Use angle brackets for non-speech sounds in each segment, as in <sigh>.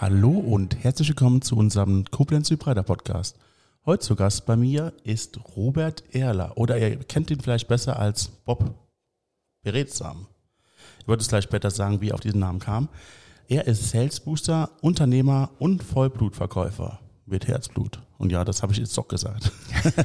Hallo und herzlich willkommen zu unserem Koblenz Hybrider Podcast. Heute zu Gast bei mir ist Robert Erler oder ihr kennt ihn vielleicht besser als Bob Beredsam. Ich würde es gleich später sagen, wie er auf diesen Namen kam. Er ist Sales Booster, Unternehmer und Vollblutverkäufer mit Herzblut. Und ja, das habe ich jetzt doch gesagt.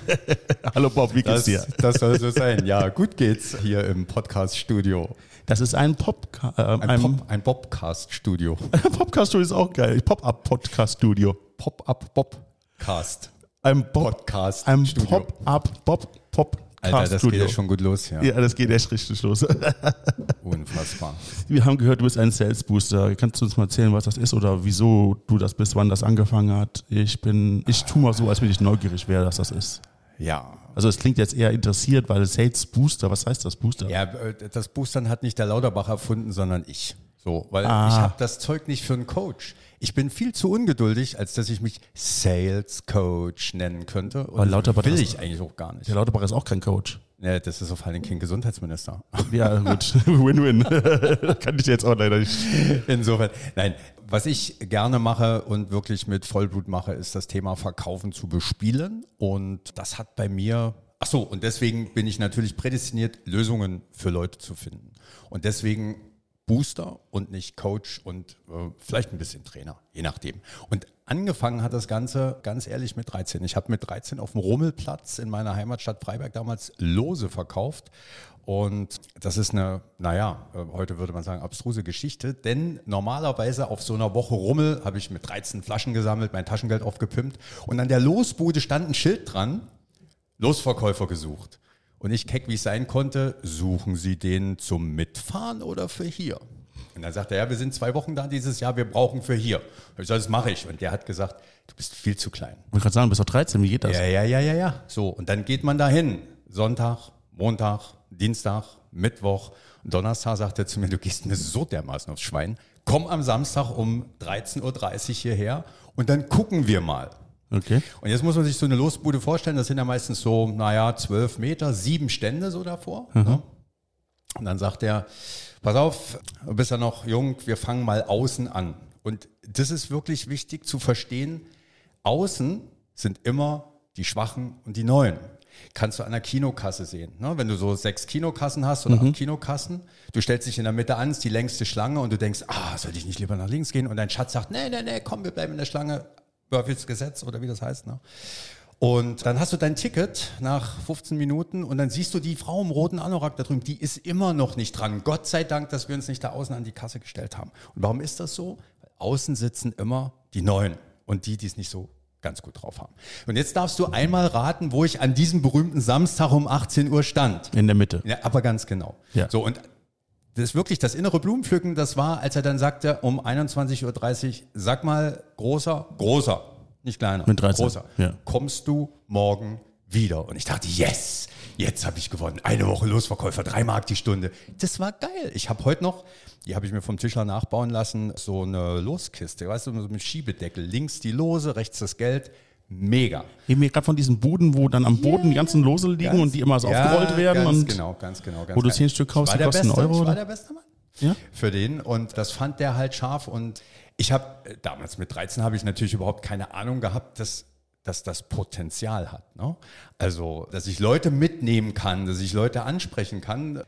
<laughs> Hallo Bob, wie geht's Das, dir? das soll so sein. Ja, gut geht's hier im Podcast-Studio. Das ist ein Pop, äh, Ein, ein, Pop, ein Bobcast-Studio. <laughs> Podcast-Studio ist auch geil. Pop-Up-Podcast-Studio. Pop-up-Bobcast. Ein Bob, Podcast. ein Studio. Pop-Up, Bob, Pop, Alter, das geht ja schon gut los, ja. Ja, das geht echt richtig los. <laughs> Unfassbar. Wir haben gehört, du bist ein Sales Booster. Kannst du uns mal erzählen, was das ist oder wieso du das bist, wann das angefangen hat? Ich bin, ich tu mal so, als wenn ich neugierig wäre, dass das ist. Ja. Also es klingt jetzt eher interessiert, weil Sales Booster, was heißt das Booster? Ja, äh, das Boostern hat nicht der Lauterbach erfunden, sondern ich. So, weil Ah. ich habe das Zeug nicht für einen Coach. Ich bin viel zu ungeduldig, als dass ich mich Sales Coach nennen könnte. Und Aber Lauterbach will ich eigentlich auch gar nicht. Der Lauterbach ist auch kein Coach. Ja, das ist auf allen kein Gesundheitsminister. Ja, gut. <laughs> Win-win. <laughs> Kann ich jetzt auch leider nicht. Insofern, nein, was ich gerne mache und wirklich mit Vollblut mache, ist das Thema Verkaufen zu bespielen. Und das hat bei mir, ach so, und deswegen bin ich natürlich prädestiniert, Lösungen für Leute zu finden. Und deswegen Booster und nicht Coach und äh, vielleicht ein bisschen Trainer, je nachdem. Und angefangen hat das Ganze ganz ehrlich mit 13. Ich habe mit 13 auf dem Rummelplatz in meiner Heimatstadt Freiberg damals Lose verkauft. Und das ist eine, naja, äh, heute würde man sagen, abstruse Geschichte, denn normalerweise auf so einer Woche Rummel habe ich mit 13 Flaschen gesammelt, mein Taschengeld aufgepimpt und an der Losbude stand ein Schild dran, Losverkäufer gesucht. Und ich keck, wie es sein konnte, suchen Sie den zum Mitfahren oder für hier? Und dann sagt er, ja, wir sind zwei Wochen da dieses Jahr, wir brauchen für hier. Ich sage, das mache ich. Und der hat gesagt, du bist viel zu klein. Ich gerade sagen, du bist doch 13, wie geht das? Ja, ja, ja, ja, ja. So, und dann geht man dahin. Sonntag, Montag, Dienstag, Mittwoch, Donnerstag sagt er zu mir, du gehst mir so dermaßen aufs Schwein. Komm am Samstag um 13.30 Uhr hierher und dann gucken wir mal. Okay. Und jetzt muss man sich so eine Losbude vorstellen, das sind ja meistens so, naja, zwölf Meter, sieben Stände so davor. Ne? Und dann sagt er, pass auf, du bist ja noch jung, wir fangen mal außen an. Und das ist wirklich wichtig zu verstehen, außen sind immer die Schwachen und die Neuen. Kannst du an der Kinokasse sehen. Ne? Wenn du so sechs Kinokassen hast oder acht Kinokassen, du stellst dich in der Mitte an, ist die längste Schlange und du denkst, ah, sollte ich nicht lieber nach links gehen? Und dein Schatz sagt, nee, nee, nee, komm, wir bleiben in der Schlange. Murphys Gesetz oder wie das heißt. Ne? Und dann hast du dein Ticket nach 15 Minuten und dann siehst du die Frau im roten Anorak da drüben, die ist immer noch nicht dran. Gott sei Dank, dass wir uns nicht da außen an die Kasse gestellt haben. Und warum ist das so? Weil außen sitzen immer die Neuen und die, die es nicht so ganz gut drauf haben. Und jetzt darfst du einmal raten, wo ich an diesem berühmten Samstag um 18 Uhr stand. In der Mitte. Ja, aber ganz genau. Ja. So, und das ist wirklich das innere Blumenpflücken, das war, als er dann sagte, um 21.30 Uhr, sag mal, großer, großer, nicht kleiner, Mit 13, großer, ja. kommst du morgen wieder? Und ich dachte, yes, jetzt habe ich gewonnen. Eine Woche Losverkäufer, drei Mark die Stunde. Das war geil. Ich habe heute noch, die habe ich mir vom Tischler nachbauen lassen, so eine Loskiste, weißt du, so mit Schiebedeckel. Links die Lose, rechts das Geld. Mega. Reden wir gerade von diesen Buden, wo dann am Boden die ganzen Lose liegen Ganz- und die immer so Ja, aufgerollt werden. Ganz und genau, ganz genau. Ganz wo du zehn Stück kaufst, die war der kosten Beste, Euro, Ich war der beste Mann Ja? für den und das fand der halt scharf und ich habe damals mit 13 habe ich natürlich überhaupt keine Ahnung gehabt, dass dass das Potenzial hat. Ne? Also, dass ich Leute mitnehmen kann, dass ich Leute ansprechen kann.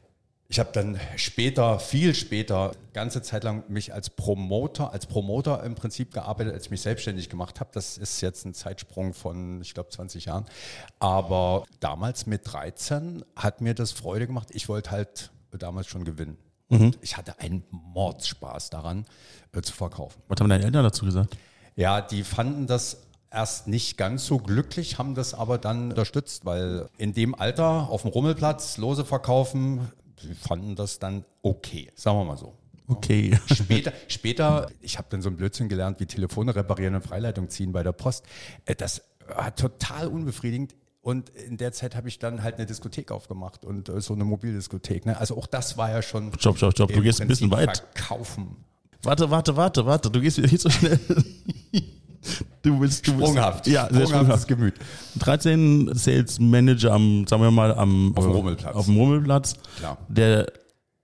Ich habe dann später, viel später, ganze Zeit lang mich als Promoter, als Promoter im Prinzip gearbeitet, als ich mich selbstständig gemacht habe. Das ist jetzt ein Zeitsprung von, ich glaube, 20 Jahren. Aber damals mit 13 hat mir das Freude gemacht. Ich wollte halt damals schon gewinnen. Und ich hatte einen Mordspaß daran, äh, zu verkaufen. Was haben deine Eltern dazu gesagt? Ja, die fanden das erst nicht ganz so glücklich, haben das aber dann unterstützt, weil in dem Alter auf dem Rummelplatz Lose verkaufen, sie fanden das dann okay, sagen wir mal so. Okay. Später, später ich habe dann so ein Blödsinn gelernt wie Telefone reparieren und Freileitung ziehen bei der Post. Äh, Das war total unbefriedigend. Und in der Zeit habe ich dann halt eine Diskothek aufgemacht und äh, so eine Mobildiskothek. Ne? Also auch das war ja schon. Stopp, stopp, stopp. Du gehst ein bisschen weit. Verkaufen. Warte, warte, warte, warte. Du gehst wieder nicht so schnell. <laughs> Du bist, du bist Sprunghaft. Ja, sehr Sprunghaftes sprunghaft. Gemüt. 13 Sales Manager am, sagen wir mal, am Auf dem äh, Rummelplatz. Auf dem Rummelplatz. Klar. Der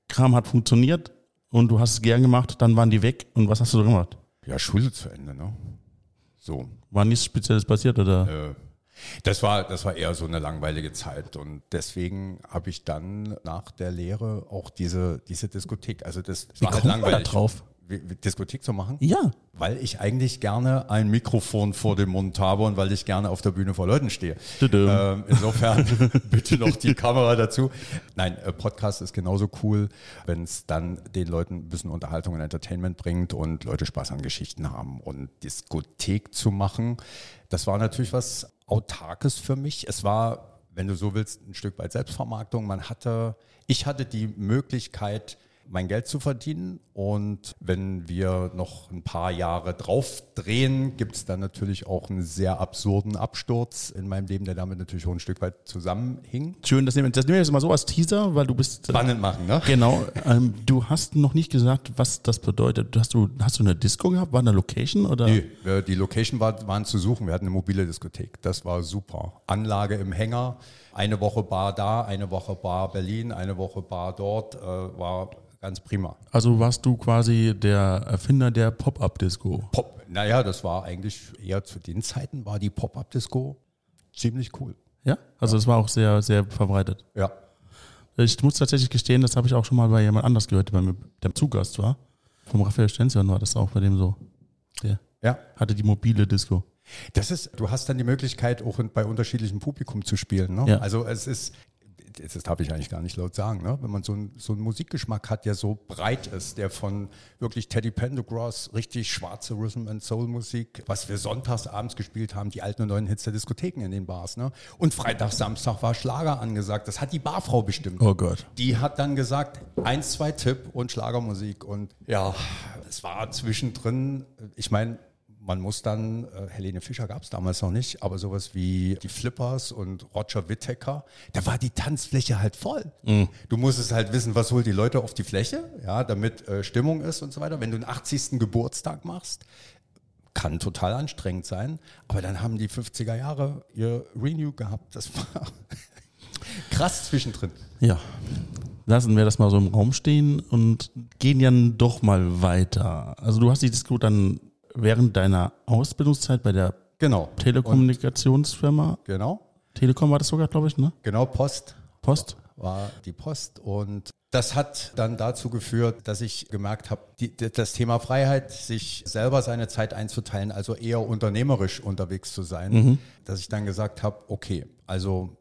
Kram hat funktioniert und du hast es gern gemacht, dann waren die weg. Und was hast du da gemacht? Ja, Schule zu Ende, ne? So. War nichts Spezielles passiert, oder? Äh, das war, das war eher so eine langweilige Zeit und deswegen habe ich dann nach der Lehre auch diese, diese Diskothek, also das Wie war halt man da langweilig. drauf? Diskothek zu machen? Ja. Weil ich eigentlich gerne ein Mikrofon vor dem Mund habe und weil ich gerne auf der Bühne vor Leuten stehe. Ähm, insofern <laughs> bitte noch die Kamera dazu. Nein, äh, Podcast ist genauso cool, wenn es dann den Leuten ein bisschen Unterhaltung und Entertainment bringt und Leute Spaß an Geschichten haben. Und Diskothek zu machen, das war natürlich was Autarkes für mich. Es war, wenn du so willst, ein Stück weit Selbstvermarktung. Man hatte, ich hatte die Möglichkeit, mein Geld zu verdienen. Und wenn wir noch ein paar Jahre drauf drehen, gibt es dann natürlich auch einen sehr absurden Absturz in meinem Leben, der damit natürlich auch ein Stück weit zusammenhing. Schön, das nehmen, das nehmen wir jetzt mal so als Teaser, weil du bist. äh, Spannend machen, ne? Genau. Ähm, du hast noch nicht gesagt, was das bedeutet. Hast du, hast du eine Disco gehabt? War eine Location oder? Nee, äh, die Location war, waren zu suchen. Wir hatten eine mobile Diskothek. Das war super. Anlage im Hänger. Eine Woche Bar da, eine Woche Bar Berlin, eine Woche Bar dort. Äh, war ganz prima. Also warst du quasi der Erfinder der Pop-Up-Disco. Pop. Naja, das war eigentlich eher zu den Zeiten war die Pop-Up-Disco ziemlich cool. Ja? Also es war auch sehr, sehr verbreitet. Ja. Ich muss tatsächlich gestehen, das habe ich auch schon mal bei jemand anders gehört, der bei mir der Zugast war. Vom Raphael Stenzion war das auch bei dem so. Der Ja. hatte die mobile Disco. Das ist, du hast dann die Möglichkeit, auch bei unterschiedlichem Publikum zu spielen. Ne? Ja. Also es ist, das darf ich eigentlich gar nicht laut sagen, ne? wenn man so, ein, so einen Musikgeschmack hat, der so breit ist, der von wirklich Teddy Pendergrass, richtig schwarze Rhythm and Soul Musik, was wir sonntags abends gespielt haben, die alten und neuen Hits der Diskotheken in den Bars. Ne? Und Freitag, Samstag war Schlager angesagt. Das hat die Barfrau bestimmt. Oh Gott. Die hat dann gesagt, eins, zwei Tipp und Schlagermusik. Und ja, es war zwischendrin, ich meine, man muss dann, äh, Helene Fischer gab es damals noch nicht, aber sowas wie die Flippers und Roger Whittaker, da war die Tanzfläche halt voll. Du musstest halt wissen, was holt die Leute auf die Fläche, ja, damit äh, Stimmung ist und so weiter. Wenn du einen 80. Geburtstag machst, kann total anstrengend sein, aber dann haben die 50er Jahre ihr Renew gehabt. Das war <laughs> krass zwischendrin. Ja. Lassen wir das mal so im Raum stehen und gehen dann doch mal weiter. Also du hast die Disco dann während deiner Ausbildungszeit bei der Genau. Telekommunikationsfirma, Genau. Telekom war das sogar, glaube ich, ne? Genau, Post Post? war die Post und das hat dann dazu geführt, dass ich gemerkt habe, die, das Thema Freiheit, sich selber seine Zeit einzuteilen, also eher unternehmerisch unterwegs zu sein, dass ich dann gesagt habe, okay, also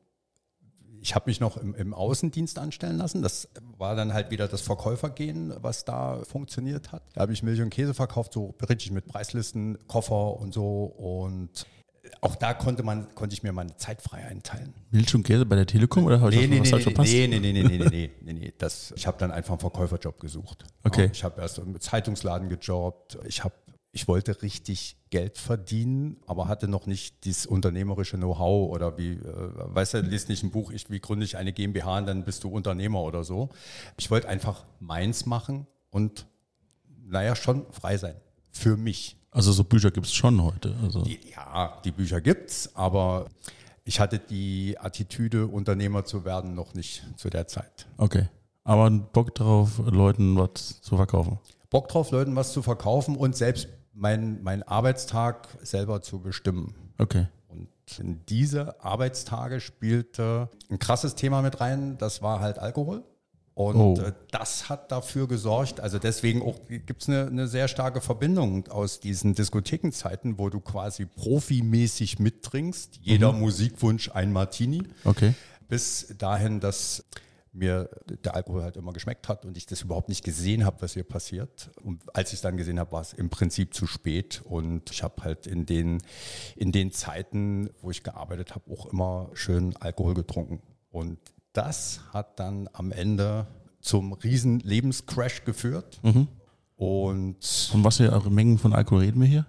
ich habe mich noch im, im Außendienst anstellen lassen. Das war dann halt wieder das Verkäufergehen, was da funktioniert hat. Da habe ich Milch und Käse verkauft, so richtig mit Preislisten, Koffer und so. Und auch da konnte man, konnte ich mir meine Zeit frei einteilen. Milch und Käse bei der Telekom oder habe ich Nee, was nee, nee, falsch nee, verpasst? nee, nee, nee, nee, nee, nee, nee, nee. Das, ich habe dann einfach einen Verkäuferjob gesucht. Okay. Ich habe erst im Zeitungsladen gejobbt. Ich habe, ich wollte richtig Geld verdienen, aber hatte noch nicht dieses unternehmerische Know-how oder wie, äh, weißt du, liest nicht ein Buch, ich, wie gründe ich eine GmbH und dann bist du Unternehmer oder so. Ich wollte einfach meins machen und, naja, schon frei sein. Für mich. Also so Bücher gibt es schon heute. Also. Die, ja, die Bücher gibt's, aber ich hatte die Attitüde, Unternehmer zu werden, noch nicht zu der Zeit. Okay. Aber Bock drauf, Leuten was zu verkaufen. Bock drauf, Leuten was zu verkaufen und selbst meinen mein Arbeitstag selber zu bestimmen. Okay. Und in diese Arbeitstage spielte ein krasses Thema mit rein, das war halt Alkohol. Und Oh. äh, das hat dafür gesorgt, also deswegen auch gibt es eine, eine sehr starke Verbindung aus diesen Diskothekenzeiten, wo du quasi profimäßig mittrinkst, jeder Musikwunsch ein Martini, Okay. bis dahin, dass mir der Alkohol halt immer geschmeckt hat und ich das überhaupt nicht gesehen habe, was hier passiert. Und als ich es dann gesehen habe, war es im Prinzip zu spät. Und ich habe halt in den, in den Zeiten, wo ich gearbeitet habe, auch immer schön Alkohol getrunken. Und das hat dann am Ende zum riesen Lebenscrash geführt. Und Und was für Mengen von Alkohol reden wir hier?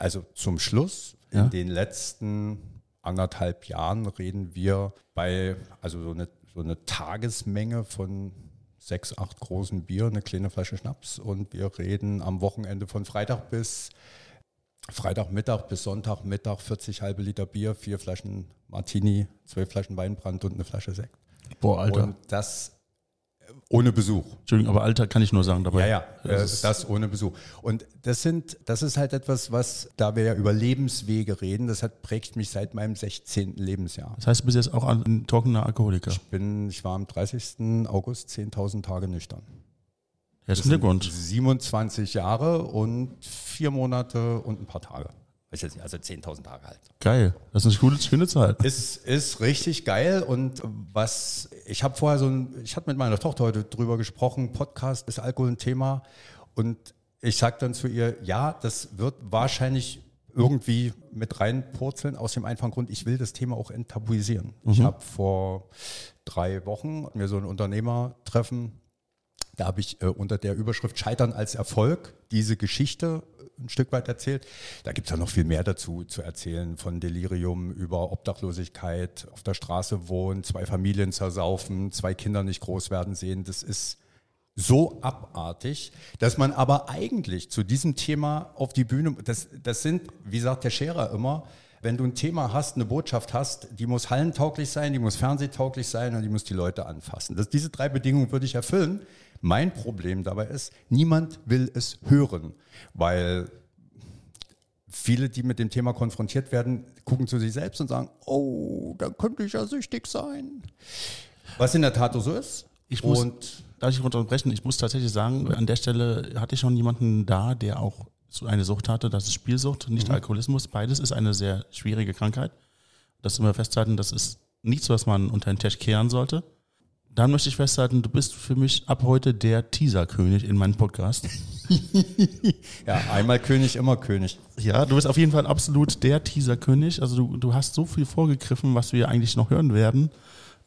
also zum Schluss, Ja. in den letzten anderthalb Jahren reden wir bei, also so eine, so eine Tagesmenge von sechs, acht großen Bier, eine kleine Flasche Schnaps und wir reden am Wochenende von Freitag bis Freitagmittag bis Sonntagmittag 40 halbe Liter Bier, vier Flaschen Martini, zwölf Flaschen Weinbrand und eine Flasche Sekt. Boah, Alter. Und das Ohne Besuch. Entschuldigung, aber Alter kann ich nur sagen dabei. Ja, ja, äh, Das das, ist- ohne Besuch. Und das sind, das ist halt etwas, was, da wir ja über Lebenswege reden, das hat prägt mich seit meinem 16. Lebensjahr. Das heißt, du bist jetzt auch ein trockener Alkoholiker. Bin, ich war am 30. August 10.000 Tage nüchtern. Herzlichen Glückwunsch. 27 Jahre und vier Monate und ein paar Tage. Weiß jetzt nicht, also 10.000 Tage halt. Geil. Das ist eine gute, schöne Zeit. Ist, ist richtig geil und was, ich habe vorher so ein, ich hatte mit meiner Tochter heute drüber gesprochen, Podcast, ist Alkohol ein Thema und ich sage dann zu ihr, ja, das wird wahrscheinlich irgendwie mit reinpurzeln aus dem einfachen Grund, ich will das Thema auch enttabuisieren. Ich habe vor drei Wochen mir so ein Unternehmertreffen da habe ich äh, unter der Überschrift Scheitern als Erfolg diese Geschichte ein Stück weit erzählt. Da gibt es ja noch viel mehr dazu zu erzählen, von Delirium über Obdachlosigkeit, auf der Straße wohnen, zwei Familien zersaufen, zwei Kinder nicht groß werden sehen. Das ist so abartig, dass man aber eigentlich zu diesem Thema auf die Bühne, das, das sind, wie sagt der Scherer immer, wenn du ein Thema hast, eine Botschaft hast, die muss hallentauglich sein, die muss fernsehtauglich sein und die muss die Leute anfassen. Das, diese drei Bedingungen würde ich erfüllen. Mein Problem dabei ist, niemand will es hören, weil viele, die mit dem Thema konfrontiert werden, gucken zu sich selbst und sagen, oh, dann könnte ich ja süchtig sein. Was in der Tat so ist. Ich muss- und Darf ich unterbrechen? Ich muss tatsächlich sagen, an der Stelle hatte ich schon jemanden da, der auch eine Sucht hatte. Das ist Spielsucht, nicht Alkoholismus. Beides ist eine sehr schwierige Krankheit. Das immer festhalten, das ist nichts, was man unter den Tisch kehren sollte. Dann möchte ich festhalten, du bist für mich ab heute der Teaser-König in meinem Podcast. <laughs> ja, einmal König, immer König. Ja, du bist auf jeden Fall absolut der Teaser-König. Also du, du hast so viel vorgegriffen, was wir eigentlich noch hören werden,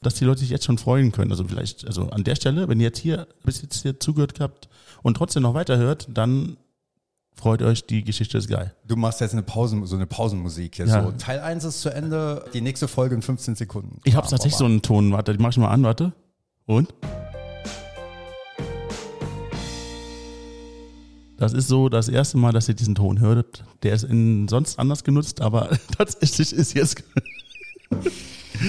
dass die Leute sich jetzt schon freuen können. Also vielleicht, also an der Stelle, wenn ihr jetzt hier bis jetzt hier zugehört habt und trotzdem noch weiterhört, dann freut euch, die Geschichte ist geil. Du machst jetzt eine Pausen, so eine Pausenmusik hier. Ja. So. Teil 1 ist zu Ende, die nächste Folge in 15 Sekunden. Ich habe tatsächlich so einen Ton, warte, die mach ich mal an, warte. Und? Das ist so das erste Mal, dass ihr diesen Ton hört. Der ist in sonst anders genutzt, aber <laughs> tatsächlich ist jetzt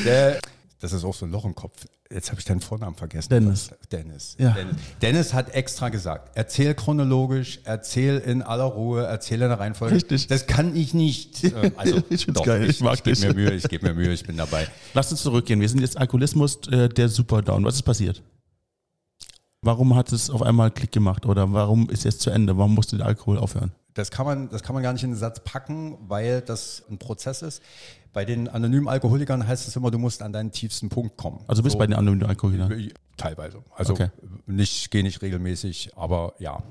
Der, das ist auch so ein Loch im Kopf. Jetzt habe ich deinen Vornamen vergessen. Dennis. Dennis. Ja. Dennis. Dennis hat extra gesagt, erzähl chronologisch, erzähl in aller Ruhe, erzähl in der Reihenfolge. Richtig. Das kann ich nicht. <laughs> Äh, Also, Ich doch, geil, ich Ich, mag ich gebe dich. mir Mühe, ich gebe mir Mühe, ich bin dabei. Lass uns zurückgehen. Wir sind jetzt Alkoholismus, äh, der Superdown. Was ist passiert? Warum hat es auf einmal Klick gemacht oder warum ist jetzt zu Ende? Warum musste der Alkohol aufhören? Das kann, man, das kann man gar nicht in den Satz packen, weil das ein Prozess ist. Bei den anonymen Alkoholikern heißt es immer, du musst an deinen tiefsten Punkt kommen. Also bist So. bei den anonymen Alkoholikern. Teilweise. Also Okay. nicht, gehe nicht regelmäßig, aber ja.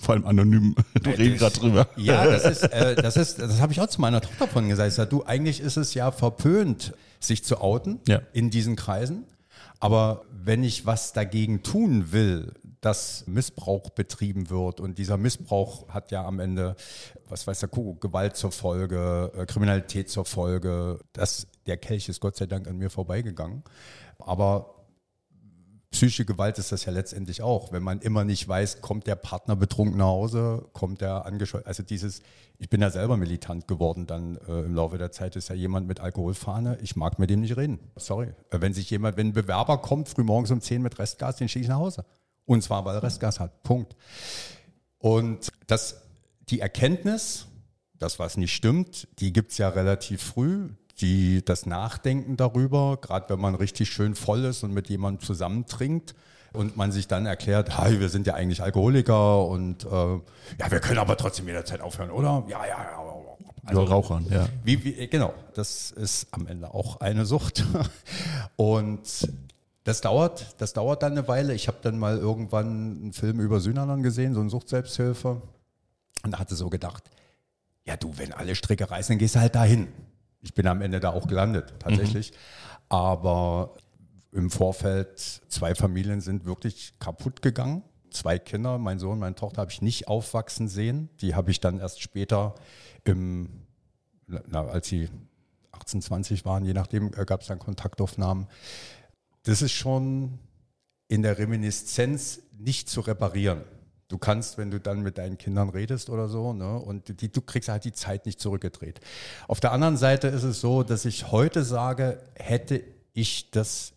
Vor allem anonym. <laughs> Du redest gerade drüber. <laughs> Ja, das ist, äh, das ist, das habe ich auch zu meiner Tochter von gesagt. Ich sag, du, eigentlich ist es ja verpönt, sich zu outen Ja. in diesen Kreisen. Aber wenn ich was dagegen tun will, dass Missbrauch betrieben wird und dieser Missbrauch hat ja am Ende, was weiß der Kuckuck, Gewalt zur Folge, äh, Kriminalität zur Folge, das, der Kelch ist Gott sei Dank an mir vorbeigegangen. Aber psychische Gewalt ist das ja letztendlich auch. Wenn man immer nicht weiß, kommt der Partner betrunken nach Hause, kommt der angescheuert. Also dieses, ich bin ja selber militant geworden dann äh, im Laufe der Zeit, ist ja jemand mit Alkoholfahne, ich mag mit dem nicht reden. Sorry. Äh, Wenn sich jemand, wenn ein Bewerber kommt, frühmorgens um 10 mit Restgas, den schicke ich nach Hause. Und zwar, weil Restgas hat. Punkt. Und das, die Erkenntnis, das, was nicht stimmt, die gibt's ja relativ früh. Die, das Nachdenken darüber, gerade wenn man richtig schön voll ist und mit jemandem zusammentrinkt und man sich dann erklärt, hey, wir sind ja eigentlich Alkoholiker und äh, ja, wir können aber trotzdem jederzeit aufhören, oder? Ja, ja, ja. Also Rauchern, ja. Wie, wie, genau, das ist am Ende auch eine Sucht. <laughs> Und das dauert, das dauert dann eine Weile. Ich habe dann mal irgendwann einen Film über Synanon gesehen, so eine Suchtselbsthilfe. Und da hatte so gedacht, ja du, wenn alle Stricke reißen, dann gehst du halt dahin. Ich bin am Ende da auch gelandet, tatsächlich. Aber im Vorfeld, zwei Familien sind wirklich kaputt gegangen. Zwei Kinder, mein Sohn, meine Tochter habe ich nicht aufwachsen sehen. Die habe ich dann erst später im, na, als sie 18, 20 waren, je nachdem, äh, gab es dann Kontaktaufnahmen. Das ist schon in der Reminiszenz nicht zu reparieren. Du kannst, wenn du dann mit deinen Kindern redest oder so, ne, und die, du kriegst halt die Zeit nicht zurückgedreht. Auf der anderen Seite ist es so, dass ich heute sage, hätte ich das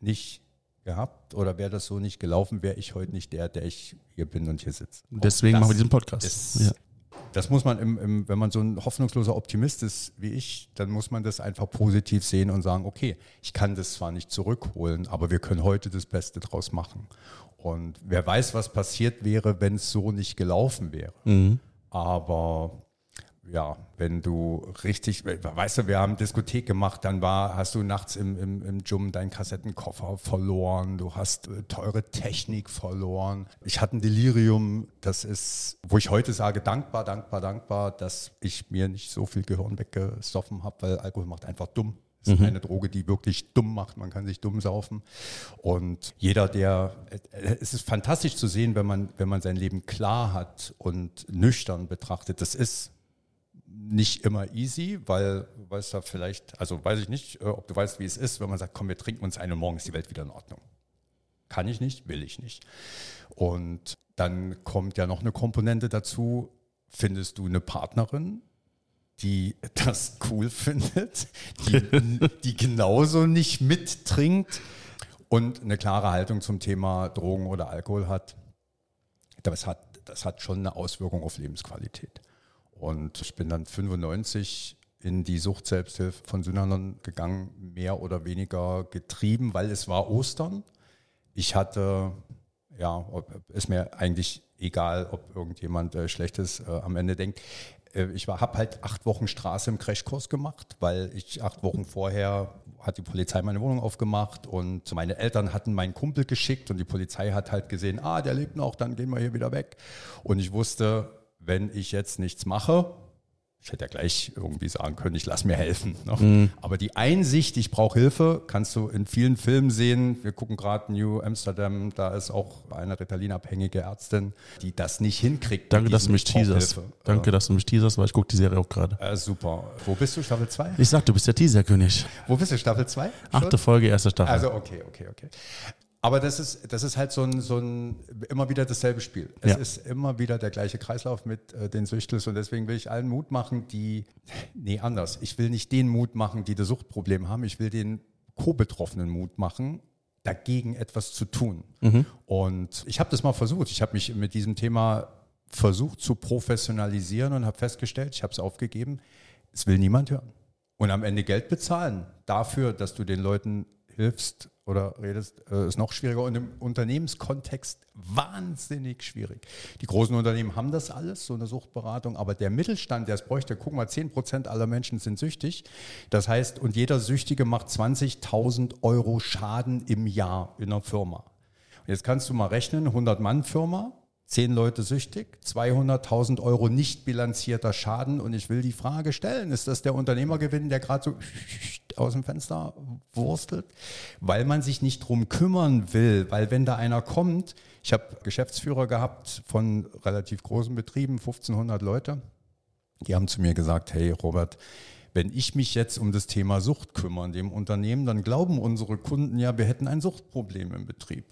nicht gehabt oder wäre das so nicht gelaufen, wäre ich heute nicht der, der ich hier bin und hier sitze. Deswegen machen wir diesen Podcast. Ist, ja. Das muss man, im, im, wenn man so ein hoffnungsloser Optimist ist wie ich, dann muss man das einfach positiv sehen und sagen, okay, ich kann das zwar nicht zurückholen, aber wir können heute das Beste draus machen. Und wer weiß, was passiert wäre, wenn es so nicht gelaufen wäre. Mhm. Aber ja, wenn du richtig, weißt du, wir haben Diskothek gemacht, dann war, hast du nachts im, im, im Gym deinen Kassettenkoffer verloren, du hast äh, teure Technik verloren. Ich hatte ein Delirium, das ist, wo ich heute sage, dankbar, dankbar, dankbar, dass ich mir nicht so viel Gehirn weggesoffen habe, weil Alkohol macht einfach dumm. Es ist eine Droge, die wirklich dumm macht. Man kann sich dumm saufen. Und jeder, der, es ist fantastisch zu sehen, wenn man, wenn man sein Leben klar hat und nüchtern betrachtet. Das ist nicht immer easy, weil, weißt du, vielleicht, also weiß ich nicht, äh, ob du weißt, wie es ist, wenn man sagt, komm, wir trinken uns eine, morgen ist die Welt wieder in Ordnung. Kann ich nicht, will ich nicht. Und dann kommt ja noch eine Komponente dazu, findest du eine Partnerin, die <laughs> das cool findet, die, <laughs> die genauso nicht mittrinkt und eine klare Haltung zum Thema Drogen oder Alkohol hat. Das hat, das hat schon eine Auswirkung auf Lebensqualität. Und ich bin dann 95 in die Sucht-Selbsthilfe von Synanon gegangen, mehr oder weniger getrieben, weil es war Ostern. Ich hatte, ja, ist mir eigentlich egal, ob irgendjemand äh, Schlechtes äh, am Ende denkt. Äh, ich habe halt acht Wochen Straße im Crashkurs gemacht, weil ich acht Wochen vorher hat die Polizei meine Wohnung aufgemacht und meine Eltern hatten meinen Kumpel geschickt und die Polizei hat halt gesehen, ah, der lebt noch, dann gehen wir hier wieder weg. Und ich wusste, wenn ich jetzt nichts mache, ich hätte ja gleich irgendwie sagen können, ich lass mir helfen. Ne? Mhm. Aber die Einsicht, ich brauche Hilfe, kannst du in vielen Filmen sehen. Wir gucken gerade New Amsterdam, da ist auch eine Ritalin-abhängige Ärztin, die das nicht hinkriegt. Danke, dass du mich teaserst. Danke, dass du mich teaserst, weil ich gucke die Serie auch gerade. Äh, super. Wo bist du, Staffel 2? Ich sag, du bist der Teaserkönig. Wo bist du, Staffel 2? Achte Folge, erste Staffel. Also okay, okay, okay. Aber das ist, das ist halt so ein, so ein immer wieder dasselbe Spiel. Es ja. ist immer wieder der gleiche Kreislauf mit äh, den Süchtels und deswegen will ich allen Mut machen, die, <laughs> nee, anders. Ich will nicht den Mut machen, die das Suchtproblem haben. Ich will den Co-Betroffenen Mut machen, dagegen etwas zu tun. Mhm. Und ich habe das mal versucht. Ich habe mich mit diesem Thema versucht zu professionalisieren und habe festgestellt, ich habe es aufgegeben, es will niemand hören. Und am Ende Geld bezahlen dafür, dass du den Leuten hilfst, oder redest, äh, ist noch schwieriger und im Unternehmenskontext wahnsinnig schwierig. Die großen Unternehmen haben das alles, so eine Suchtberatung, aber der Mittelstand, der es bräuchte, guck mal, 10 Prozent aller Menschen sind süchtig. Das heißt, und jeder Süchtige macht 20.000 Euro Schaden im Jahr in einer Firma. Und jetzt kannst du mal rechnen, 100 10 Leute süchtig, 200.000 Euro nicht bilanzierter Schaden. Und ich will die Frage stellen, ist das der Unternehmergewinn, der gerade so <laughs> aus dem Fenster wurstelt, weil man sich nicht drum kümmern will, weil wenn da einer kommt, ich habe Geschäftsführer gehabt von relativ großen Betrieben, 1500 Leute, die haben zu mir gesagt, hey Robert, wenn ich mich jetzt um das Thema Sucht kümmere dem Unternehmen, dann glauben unsere Kunden ja, wir hätten ein Suchtproblem im Betrieb.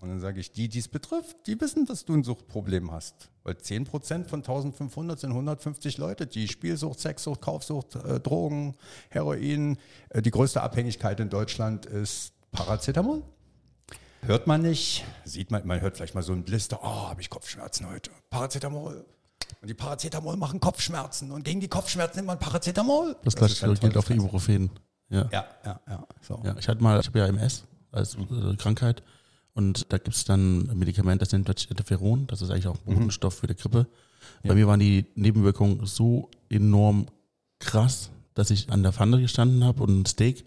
Und dann sage ich, die, die es betrifft, die wissen, dass du ein Suchtproblem hast. Weil 10 Prozent von 1500 sind 150 Leute, die Spielsucht, Sexsucht, Kaufsucht, äh, Drogen, Heroin. Äh, die größte Abhängigkeit in Deutschland ist Paracetamol. Hört man nicht, sieht man, man hört vielleicht mal so ein Blister, oh, habe ich Kopfschmerzen heute. Paracetamol. Und die Paracetamol machen Kopfschmerzen. Und gegen die Kopfschmerzen nimmt man Paracetamol. Das, das gleiche gilt auch für Ibuprofen. Ja, ja, ja. ja, so. ja ich hatte mal, ich habe ja MS als äh, Krankheit. Und da gibt es dann ein Medikament, das nennt sich Interferon. Das ist eigentlich auch ein Botenstoff mhm. für die Grippe. Ja. Bei mir waren die Nebenwirkungen so enorm krass, dass ich an der Pfanne gestanden habe und ein Steak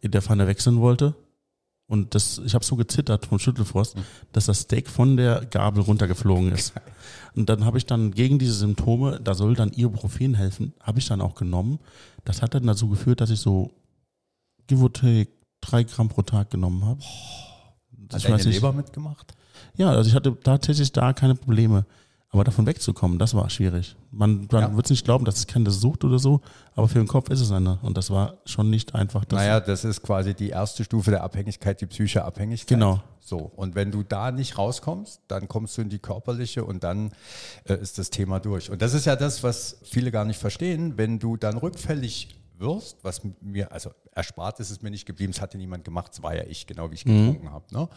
in der Pfanne wechseln wollte. Und das, ich habe so gezittert vom Schüttelfrost, mhm. dass das Steak von der Gabel runtergeflogen ist. <laughs> Und dann habe ich dann gegen diese Symptome, da soll dann Ibuprofen helfen, habe ich dann auch genommen. Das hat dann dazu geführt, dass ich so give or take drei Gramm pro Tag genommen habe. Hat deine Leber mitgemacht? Ja, also ich hatte tatsächlich da keine Probleme. Aber davon wegzukommen, das war schwierig. Man, man ja. wird es nicht glauben, dass es keine Sucht oder so, aber für den Kopf ist es eine. Und das war schon nicht einfach. Naja, das ist quasi die erste Stufe der Abhängigkeit, die psychische Abhängigkeit. Genau. So. Und wenn du da nicht rauskommst, dann kommst du in die körperliche und dann äh, ist das Thema durch. Und das ist ja das, was viele gar nicht verstehen. Wenn du dann rückfällig wirst, was mir, also erspart ist es mir nicht geblieben, es hatte niemand gemacht, es war ja ich, genau wie ich getrunken mhm. habe. Ne?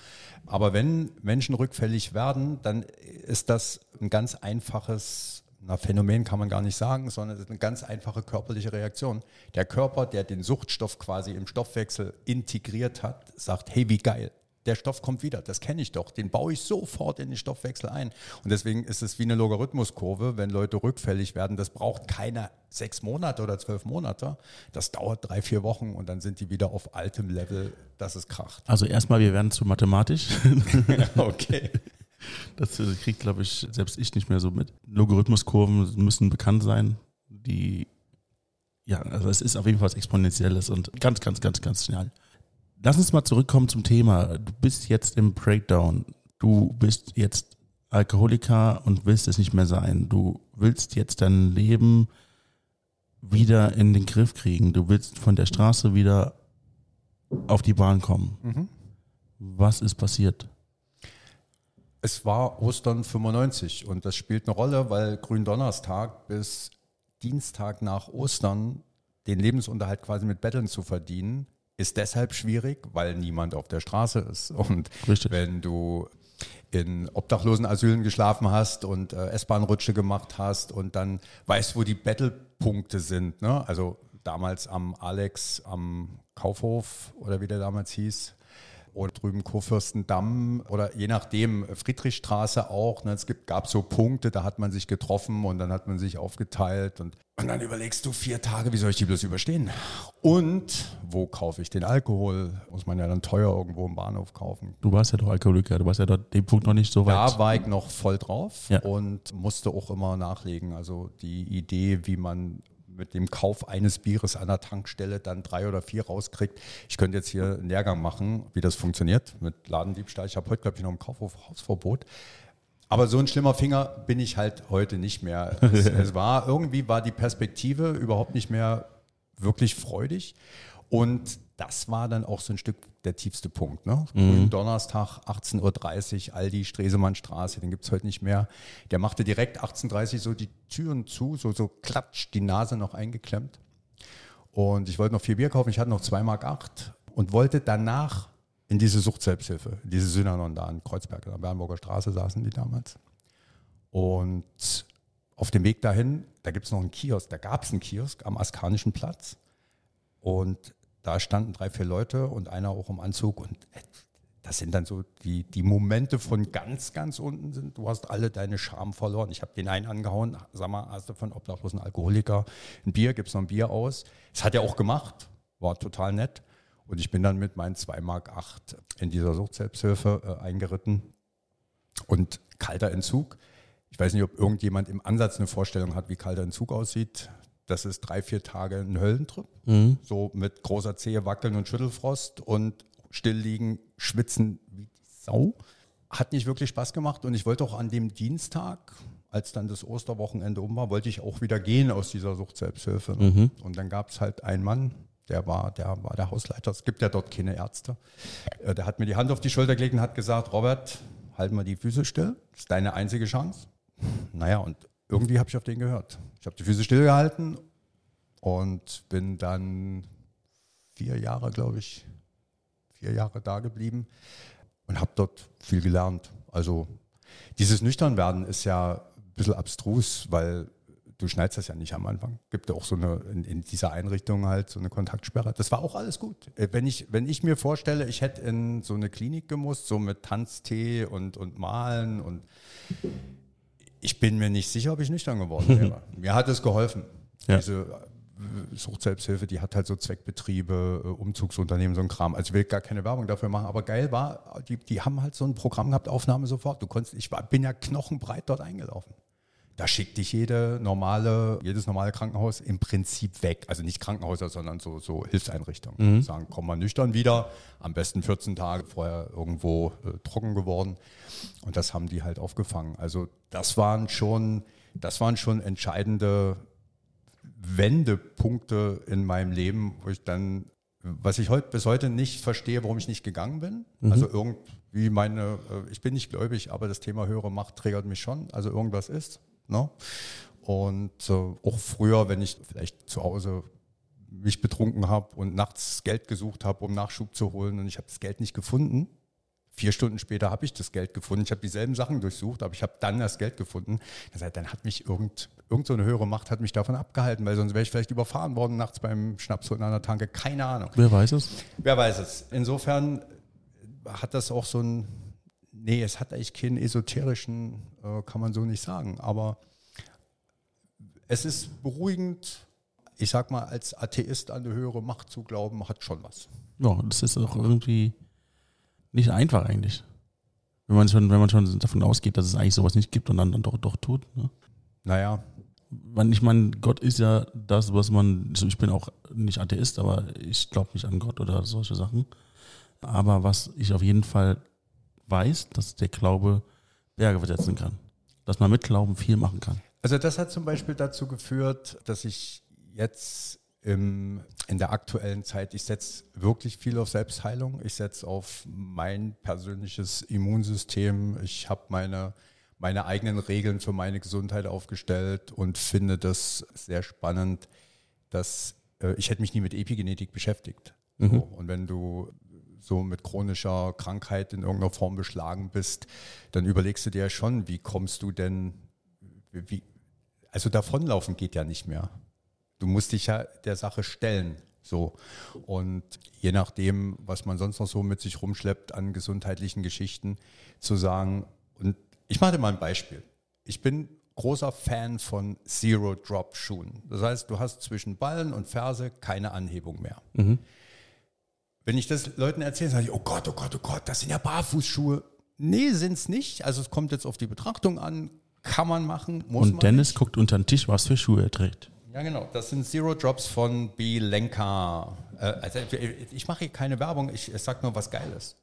Aber wenn Menschen rückfällig werden, dann ist das ein ganz einfaches, na, Phänomen kann man gar nicht sagen, sondern es ist eine ganz einfache körperliche Reaktion. Der Körper, der den Suchtstoff quasi im Stoffwechsel integriert hat, sagt, hey, wie geil, der Stoff kommt wieder, das kenne ich doch, den baue ich sofort in den Stoffwechsel ein. Und deswegen ist es wie eine Logarithmuskurve, wenn Leute rückfällig werden, das braucht keine sechs Monate oder zwölf Monate, das dauert drei, vier Wochen und dann sind die wieder auf altem Level, dass es kracht. Also erstmal, wir werden zu mathematisch. <laughs> okay. Das kriegt, glaube ich, selbst ich nicht mehr so mit. Logarithmuskurven müssen bekannt sein. Die, ja, also es ist auf jeden Fall was Exponentielles und ganz, ganz, ganz, ganz schnell. Lass uns mal zurückkommen zum Thema. Du bist jetzt im Breakdown. Du bist jetzt Alkoholiker und willst es nicht mehr sein. Du willst jetzt dein Leben wieder in den Griff kriegen. Du willst von der Straße wieder auf die Bahn kommen. Mhm. Was ist passiert? Es war Ostern 95 und das spielt eine Rolle, weil Gründonnerstag bis Dienstag nach Ostern den Lebensunterhalt quasi mit Betteln zu verdienen, ist deshalb schwierig, weil niemand auf der Straße ist. Und Richtig. wenn du in Obdachlosenasylen geschlafen hast und äh, S-Bahn-Rutsche gemacht hast und dann weißt, wo die Battlepunkte sind. Ne? Also damals am Alex am Kaufhof oder wie der damals hieß, oder drüben Kurfürstendamm oder je nachdem Friedrichstraße auch. Ne, es gibt, gab so Punkte, da hat man sich getroffen und dann hat man sich aufgeteilt und, und dann überlegst du vier Tage, wie soll ich die bloß überstehen? Und wo kaufe ich den Alkohol? Muss man ja dann teuer irgendwo im Bahnhof kaufen. Du warst ja doch Alkoholiker, du warst ja dort den Punkt noch nicht so weit. Da war ich noch voll drauf ja. und musste auch immer nachlegen. Also die Idee, wie man mit dem Kauf eines Bieres an der Tankstelle dann drei oder vier rauskriegt. Ich könnte jetzt hier einen Lehrgang machen, wie das funktioniert mit Ladendiebstahl. Ich habe heute, glaube ich, noch ein Kaufhausverbot. Aber so ein schlimmer Finger bin ich halt heute nicht mehr. Es, <laughs> es war irgendwie war die Perspektive überhaupt nicht mehr wirklich freudig. Und das war dann auch so ein Stück der tiefste Punkt. Ne? Mhm. Donnerstag, 18.30 Uhr, Aldi, Stresemannstraße, den gibt es heute nicht mehr. Der machte direkt 18.30 Uhr so die Türen zu, so, so klatsch, die Nase noch eingeklemmt. Und ich wollte noch vier Bier kaufen, ich hatte noch 2,8 Mark acht und wollte danach in diese Suchtselbsthilfe, diese Synanon da in Kreuzberg, in der Bernburger Straße saßen die damals. Und auf dem Weg dahin, da gibt es noch einen Kiosk, da gab es einen Kiosk am Askanischen Platz. Und da standen drei, vier Leute und einer auch im Anzug und äh, das sind dann so die, die Momente von ganz, ganz unten sind. Du hast alle deine Scham verloren. Ich habe den einen angehauen, sag mal, hast du von obdachlosen Alkoholiker ein Bier, gibt's noch ein Bier aus? Das hat er auch gemacht, war total nett. Und ich bin dann mit meinen 2 Mark 8 in dieser Suchtselbsthilfe äh, eingeritten. Und kalter Entzug. Ich weiß nicht, ob irgendjemand im Ansatz eine Vorstellung hat, wie kalter Entzug aussieht das ist drei, vier Tage ein Höllentrip. Mhm. So mit großer Zehe wackeln und Schüttelfrost und still liegen, schwitzen wie die Sau. Hat nicht wirklich Spaß gemacht und ich wollte auch an dem Dienstag, als dann das Osterwochenende um war, wollte ich auch wieder gehen aus dieser Sucht-Selbsthilfe. Mhm. Und dann gab es halt einen Mann, der war, der war der Hausleiter. Es gibt ja dort keine Ärzte. Äh, der hat mir die Hand auf die Schulter gelegt und hat gesagt, Robert, halt mal die Füße still. Das ist deine einzige Chance. Naja, und irgendwie habe ich auf den gehört. Ich habe die Füße stillgehalten und bin dann vier Jahre, glaube ich, vier Jahre da geblieben und habe dort viel gelernt. Also dieses Nüchternwerden ist ja ein bisschen abstrus, weil du schneidest das ja nicht am Anfang. Gibt ja auch so eine, in, in, dieser Einrichtung halt so eine Kontaktsperre. Das war auch alles gut. Äh, wenn ich, wenn ich mir vorstelle, ich hätte in so eine Klinik gemusst, so mit Tanztee und, und Malen und ich bin mir nicht sicher, ob ich nüchtern geworden wäre. <laughs> mir hat es geholfen. Ja. Diese äh, Suchtselbsthilfe, die hat halt so Zweckbetriebe, äh, Umzugsunternehmen, so ein Kram. Also ich will gar keine Werbung dafür machen, aber geil war, die, die haben halt so ein Programm gehabt, Aufnahme sofort. Du konntest, ich war, bin ja knochenbreit dort eingelaufen. Da schickt dich jede normale, jedes normale Krankenhaus im Prinzip weg. Also nicht Krankenhäuser, sondern so, so Hilfseinrichtungen. Mhm. Sagen, komm mal nüchtern wieder, am besten 14 Tage vorher irgendwo äh, trocken geworden. Und das haben die halt aufgefangen. Also das waren schon, das waren schon entscheidende Wendepunkte in meinem Leben, wo ich dann, was ich heute bis heute nicht verstehe, warum ich nicht gegangen bin. Mhm. Also irgendwie meine, äh, ich bin nicht gläubig, aber das Thema höhere Macht triggert mich schon. Also irgendwas ist. Ne? Und äh, auch früher, wenn ich vielleicht zu Hause mich betrunken habe und nachts Geld gesucht habe, um Nachschub zu holen und ich habe das Geld nicht gefunden. Vier Stunden später habe ich das Geld gefunden. Ich habe dieselben Sachen durchsucht, aber ich habe dann das Geld gefunden. Dann hat mich irgend, irgend so eine höhere Macht hat mich davon abgehalten, weil sonst wäre ich vielleicht überfahren worden nachts beim Schnapsholen an der Tanke. Keine Ahnung. Wer weiß es? Wer weiß es. Insofern hat das auch so ein, nee, es hat eigentlich keinen esoterischen, äh, kann man so nicht sagen, aber es ist beruhigend, ich sag mal, als Atheist an eine höhere Macht zu glauben, hat schon was. Ja, das ist auch irgendwie nicht einfach eigentlich. Wenn man schon, wenn man schon davon ausgeht, dass es eigentlich sowas nicht gibt und dann, dann doch, doch tut. Ne? Naja. Ich meine, Gott ist ja das, was man, also ich bin auch nicht Atheist, aber ich glaube nicht an Gott oder solche Sachen. Aber was ich auf jeden Fall weiß, dass der Glaube Berge versetzen kann. Dass man mit Glauben viel machen kann. Also das hat zum Beispiel dazu geführt, dass ich jetzt im, in der aktuellen Zeit, ich setze wirklich viel auf Selbstheilung. Ich setze auf mein persönliches Immunsystem. Ich habe meine, meine eigenen Regeln für meine Gesundheit aufgestellt und finde das sehr spannend, dass äh, ich hätte mich nie mit Epigenetik beschäftigt. Mhm. So, und wenn du so mit chronischer Krankheit in irgendeiner Form beschlagen bist, dann überlegst du dir ja schon, wie kommst du denn, wie, also davonlaufen geht ja nicht mehr. Du musst dich ja der Sache stellen. So. Und je nachdem, was man sonst noch so mit sich rumschleppt an gesundheitlichen Geschichten, zu sagen, und ich mache dir mal ein Beispiel. Ich bin großer Fan von Zero-Drop-Schuhen. Das heißt, du hast zwischen Ballen und Ferse keine Anhebung mehr. Mhm. Wenn ich das Leuten erzähle, sage ich, oh Gott, oh Gott, oh Gott, das sind ja Barfußschuhe. Nee, sind es nicht. Also es kommt jetzt auf die Betrachtung an. Kann man machen, muss Und man Dennis nicht. guckt unter den Tisch, was für Schuhe er trägt. Ja, genau. Das sind Zero Drops von Bilenka. Äh, also ich mache hier keine Werbung, ich sag nur was Geiles.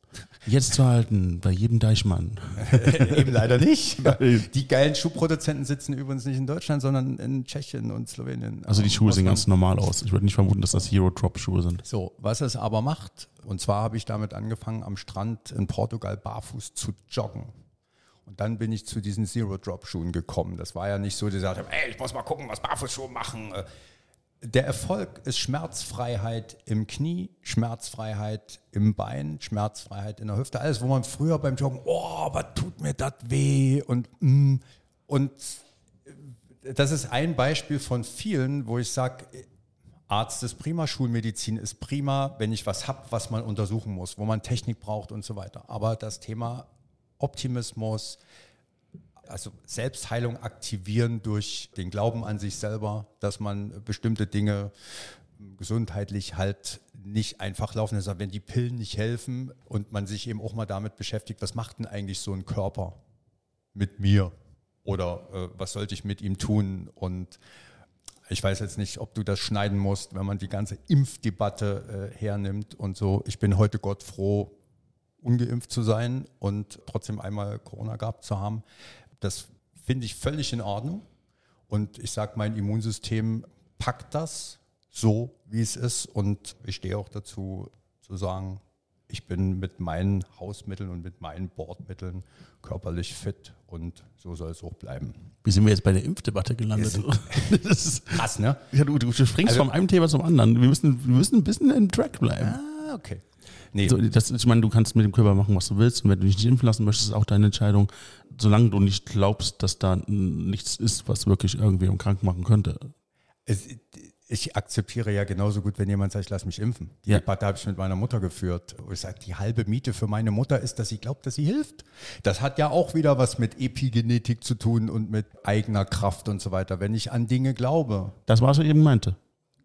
Jetzt zu halten, bei jedem Deichmann. <laughs> Eben leider nicht. <laughs> Die geilen Schuhproduzenten sitzen übrigens nicht in Deutschland, sondern in Tschechien und Slowenien. Also die Schuhe sehen ganz normal aus. Ich würde nicht vermuten, dass das Zero Drop Schuhe sind. So, was es aber macht, und zwar habe ich damit angefangen, am Strand in Portugal barfuß zu joggen. Und dann bin ich zu diesen Zero-Drop-Schuhen gekommen. Das war ja nicht so, die haben, ey, ich muss mal gucken, was Barfußschuhe machen. Der Erfolg ist Schmerzfreiheit im Knie, Schmerzfreiheit im Bein, Schmerzfreiheit in der Hüfte. Alles, wo man früher beim Joggen, oh, was tut mir das weh? Und, mm, und das ist ein Beispiel von vielen, wo ich sage, Arzt ist prima, Schulmedizin ist prima, wenn ich was habe, was man untersuchen muss, wo man Technik braucht und so weiter. Aber das Thema Optimismus, also Selbstheilung aktivieren durch den Glauben an sich selber, dass man bestimmte Dinge gesundheitlich halt nicht einfach laufen lässt. Wenn die Pillen nicht helfen und man sich eben auch mal damit beschäftigt, was macht denn eigentlich so ein Körper mit mir? Oder äh, was sollte ich mit ihm tun? Und ich weiß jetzt nicht, ob du das schneiden musst, wenn man die ganze Impfdebatte äh, hernimmt und so. Ich bin heute Gott froh, ungeimpft zu sein und trotzdem einmal Corona gehabt zu haben. Das finde ich völlig in Ordnung. Und ich sage, mein Immunsystem packt das so, wie es ist. Und ich stehe auch dazu zu sagen, ich bin mit meinen Hausmitteln und mit meinen Bordmitteln körperlich fit und so soll es auch bleiben. Wie sind wir jetzt bei der Impfdebatte gelandet? <laughs> Das ist krass, ne? Ja, du, du springst also, von einem Thema zum anderen. Wir müssen, wir müssen ein bisschen im Track bleiben. Ah, okay. Nee. So, das, ich meine, du kannst mit dem Körper machen, was du willst. Und wenn du dich nicht impfen lassen möchtest, ist auch deine Entscheidung. Solange du nicht glaubst, dass da nichts ist, was wirklich irgendwie krank machen könnte. Es, ich akzeptiere ja genauso gut, wenn jemand sagt, ich lass mich impfen. Die ja. Debatte habe ich mit meiner Mutter geführt. Ich sage, die halbe Miete für meine Mutter ist, dass sie glaubt, dass sie hilft. Das hat ja auch wieder was mit Epigenetik zu tun und mit eigener Kraft und so weiter, wenn ich an Dinge glaube. Das war, was ich eben meinte.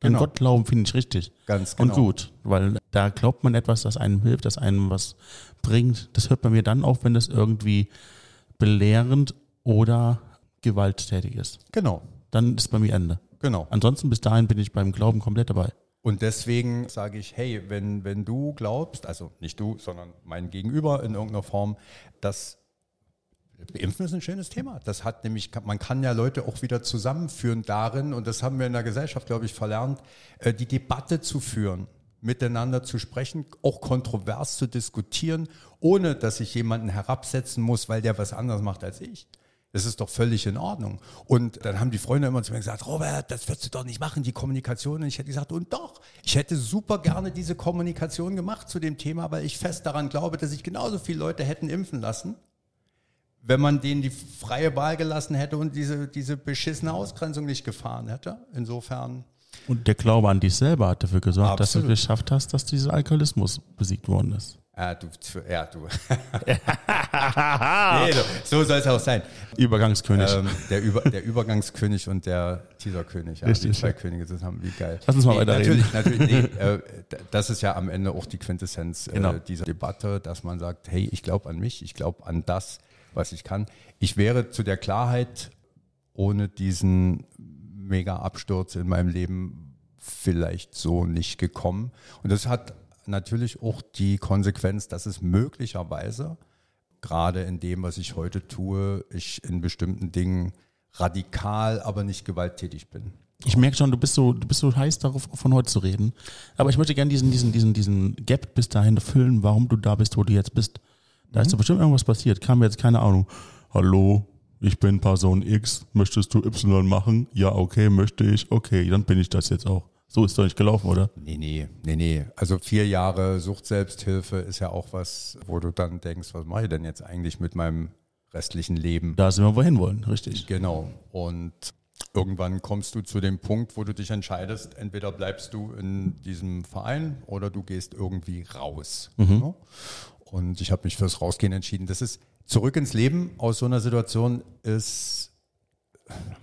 An genau. Gott glauben finde ich richtig. Ganz genau. Und gut, weil da glaubt man etwas, das einem hilft, das einem was bringt. Das hört bei mir dann auf, wenn das irgendwie belehrend oder gewalttätig ist. Genau. Dann ist bei mir Ende. Genau. Ansonsten bis dahin bin ich beim Glauben komplett dabei. Und deswegen sage ich, hey, wenn, wenn du glaubst, also nicht du, sondern mein Gegenüber in irgendeiner Form, dass Impfen ist ein schönes Thema. Das hat nämlich, man kann ja Leute auch wieder zusammenführen darin, und das haben wir in der Gesellschaft, glaube ich, verlernt, äh, die Debatte zu führen, miteinander zu sprechen, auch kontrovers zu diskutieren, ohne dass ich jemanden herabsetzen muss, weil der was anderes macht als ich. Das ist doch völlig in Ordnung. Und dann haben die Freunde immer zu mir gesagt, Robert, das wirst du doch nicht machen, die Kommunikation. Und ich hätte gesagt, und doch, ich hätte super gerne diese Kommunikation gemacht zu dem Thema, weil ich fest daran glaube, dass sich genauso viele Leute hätten impfen lassen, wenn man denen die freie Wahl gelassen hätte und diese, diese beschissene Ausgrenzung nicht gefahren hätte. Insofern. Und der Glaube an dich selber hat dafür gesorgt, dass du Absolut. es geschafft hast, dass dieser Alkoholismus besiegt worden ist. Ja, du, ja, <laughs> du. nee, du so soll es auch sein. Übergangskönig. Ähm, der, Über, der Übergangskönig und der Teaserkönig. Ja, Richtig. Die zwei Könige zusammen, wie geil. Lass uns mal weiterreden. Natürlich, natürlich nee, <laughs> äh, das ist ja am Ende auch die Quintessenz Genau. äh, dieser Debatte, dass man sagt, hey, ich glaube an mich, ich glaube an das, was ich kann. Ich wäre zu der Klarheit ohne diesen mega Absturz in meinem Leben vielleicht so nicht gekommen. Und das hat natürlich auch die Konsequenz, dass es möglicherweise gerade in dem, was ich heute tue, ich in bestimmten Dingen radikal, aber nicht gewalttätig bin. Ich merke schon, du bist so, du bist so heiß darauf, von heute zu reden. Aber ich möchte gerne diesen, diesen, diesen, diesen Gap bis dahin füllen, warum du da bist, wo du jetzt bist. Da ist doch bestimmt irgendwas passiert. Kam jetzt keine Ahnung. Hallo, ich bin Person X. Möchtest du Y machen? Ja, okay, möchte ich. Okay, dann bin ich das jetzt auch. So ist doch nicht gelaufen, oder? Nee, nee, nee, nee. Also vier Jahre Suchtselbsthilfe ist ja auch was, wo du dann denkst, was mache ich denn jetzt eigentlich mit meinem restlichen Leben? Da sind wir, wohin wollen, richtig. Genau. Und irgendwann kommst du zu dem Punkt, wo du dich entscheidest, entweder bleibst du in diesem Verein oder du gehst irgendwie raus. Ja? Und ich habe mich fürs Rausgehen entschieden. Das ist zurück ins Leben aus so einer Situation ist